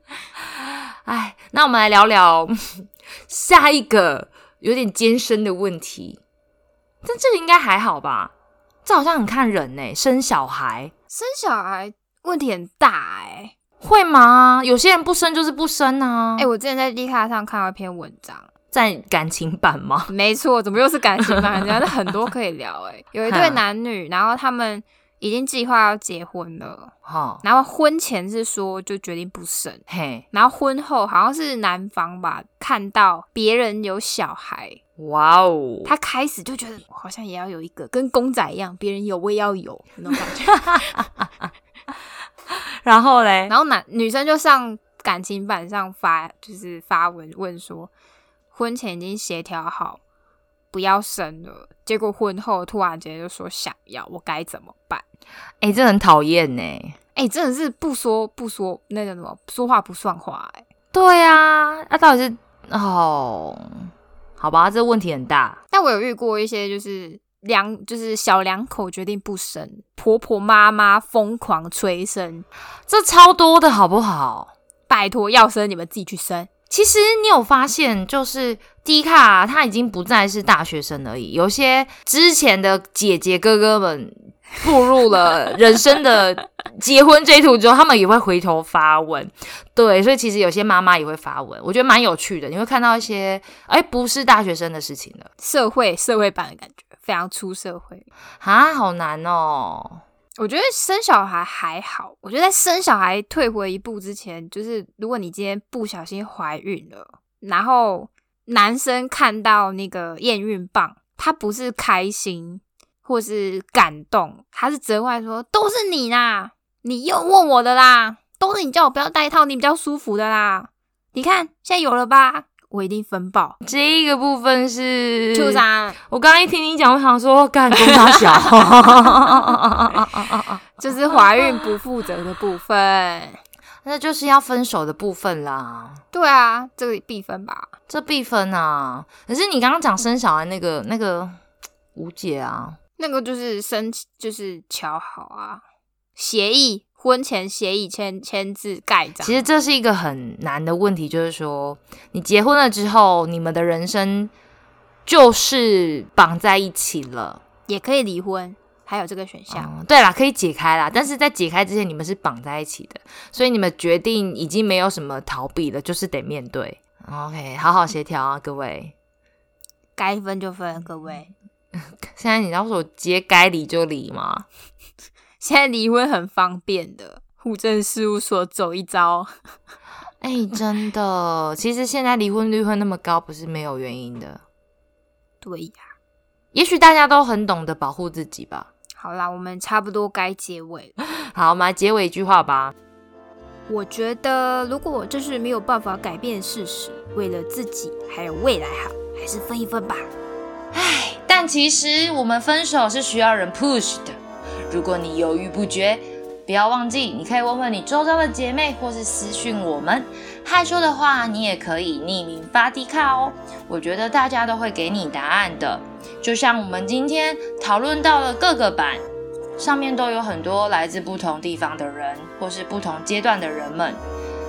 哎，那我们来聊聊 下一个有点艰深的问题。但这个应该还好吧？这好像很看人呢、生小孩生小孩问题很大哎、会吗？有些人不生就是不生啊。哎、我之前在 d 卡上看到一篇文章，在感情版吗？没错，怎么又是感情版？人家很多可以聊哎、有一对男女，然后他们已经计划要结婚了，哈，然后婚前是说就决定不生，嘿，然后婚后好像是男方吧，看到别人有小孩，哇哦，他开始就觉得好像也要有一个，跟公仔一样，别人有我也要有那种感觉。然后嘞，然后男女生就上感情版上发，就是发文问说，婚前已经协调好不要生了，结果婚后突然间就说想要，我该怎么办？哎、这很讨厌呢。哎、真的是不说不说那个什么，说话不算话、哎，对啊，那、到底是哦？好吧，这问题很大。但我有遇过一些就是两就是小两口决定不生，婆婆妈妈疯狂催生，这超多的好不好？拜托要生你们自己去生。其实你有发现，就是迪卡他已经不再是大学生而已，有些之前的姐姐哥哥们步入了人生的结婚这一途之后，他们也会回头发文。对，所以其实有些妈妈也会发文，我觉得蛮有趣的。你会看到一些哎不是大学生的事情了社会社会版的感觉，非常出社会。啊，好难哦。我觉得生小孩还好，我觉得在生小孩退回一步之前，就是如果你今天不小心怀孕了，然后男生看到那个验孕棒，他不是开心或是感动，他是责怪说都是你啦，你又问我的啦，都是你叫我不要戴套，你比较舒服的啦，你看现在有了吧，我一定分爆。这个部分是我刚刚一听你讲，我想说，干公大小，就是怀孕不负责的部分。那就是要分手的部分啦。对啊，这个必分吧。这必分啊！可是你刚刚讲生小孩那个那个无解啊，那个就是生，就是瞧好啊，协议，婚前协议签签字盖章。其实这是一个很难的问题，就是说你结婚了之后，你们的人生就是绑在一起了。也可以离婚，还有这个选项。嗯，对啦，可以解开啦，但是在解开之前，你们是绑在一起的，所以你们决定已经没有什么逃避了，就是得面对。OK，好好协调啊，各位。该分就分，各位。现在你要说接该离就离吗？现在离婚很方便的，户政事务所走一遭。哎、真的，其实现在离婚率会那么高，不是没有原因的。对呀。也许大家都很懂得保护自己吧。好啦，我们差不多该结尾了。好，我们来结尾一句话吧。我觉得，如果这是没有办法改变的事实，为了自己还有未来好，还是分一分吧。唉，但其实我们分手是需要人 push 的。如果你犹豫不决，不要忘记，你可以问问你周遭的姐妹，或是私讯我们。害羞的话，你也可以匿名发低卡哦。我觉得大家都会给你答案的。就像我们今天讨论到了各个版，上面都有很多来自不同地方的人，或是不同阶段的人们。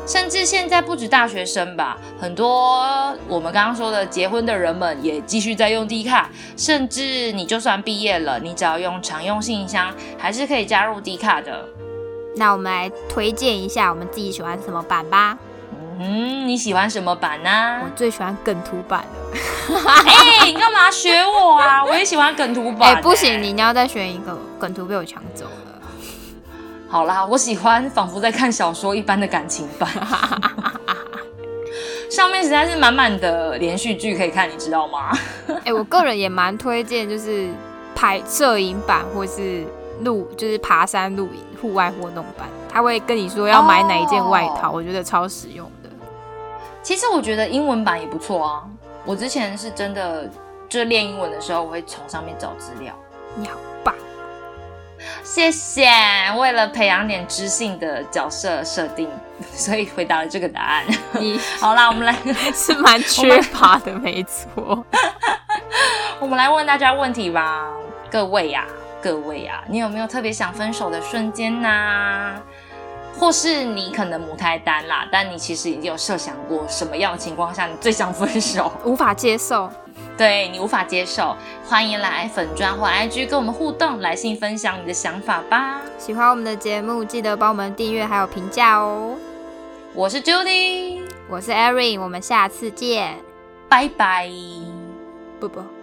甚至现在不止大学生吧，很多我们刚刚说的结婚的人们也继续在用 D 卡，甚至你就算毕业了，你只要用常用信箱，还是可以加入 D 卡的。那我们来推荐一下我们自己喜欢什么版吧。嗯，你喜欢什么版呢、我最喜欢梗图版的。哎、你干嘛学我啊？我也喜欢梗图版、哎、不行，你一定要再选一个梗图被我抢走了。好啦，我喜欢仿佛在看小说一般的感情版，上面实在是满满的连续剧可以看，你知道吗？哎、我个人也蛮推荐，就是拍摄影版或是露，就是爬山露营户外活动版，他会跟你说要买哪一件外套，哦我觉得超实用的。其实我觉得英文版也不错啊。我之前是真的，就是练英文的时候，我会从上面找资料。你好棒！谢谢，为了培养点知性的角色设定，所以回答了这个答案。你 好啦，我们来，是蛮缺乏的，没错。我们来问大家问题吧，各位呀、各位呀、你有没有特别想分手的瞬间呐、或是你可能母胎单啦，但你其实已经有设想过什么样的情况下你最想分手？无法接受，对你无法接受，欢迎来粉砖或 IG 跟我们互动，来信分享你的想法吧。喜欢我们的节目，记得帮我们订阅还有评价哦。我是 Judy，我是 Erin，我们下次见，拜拜。啵啵。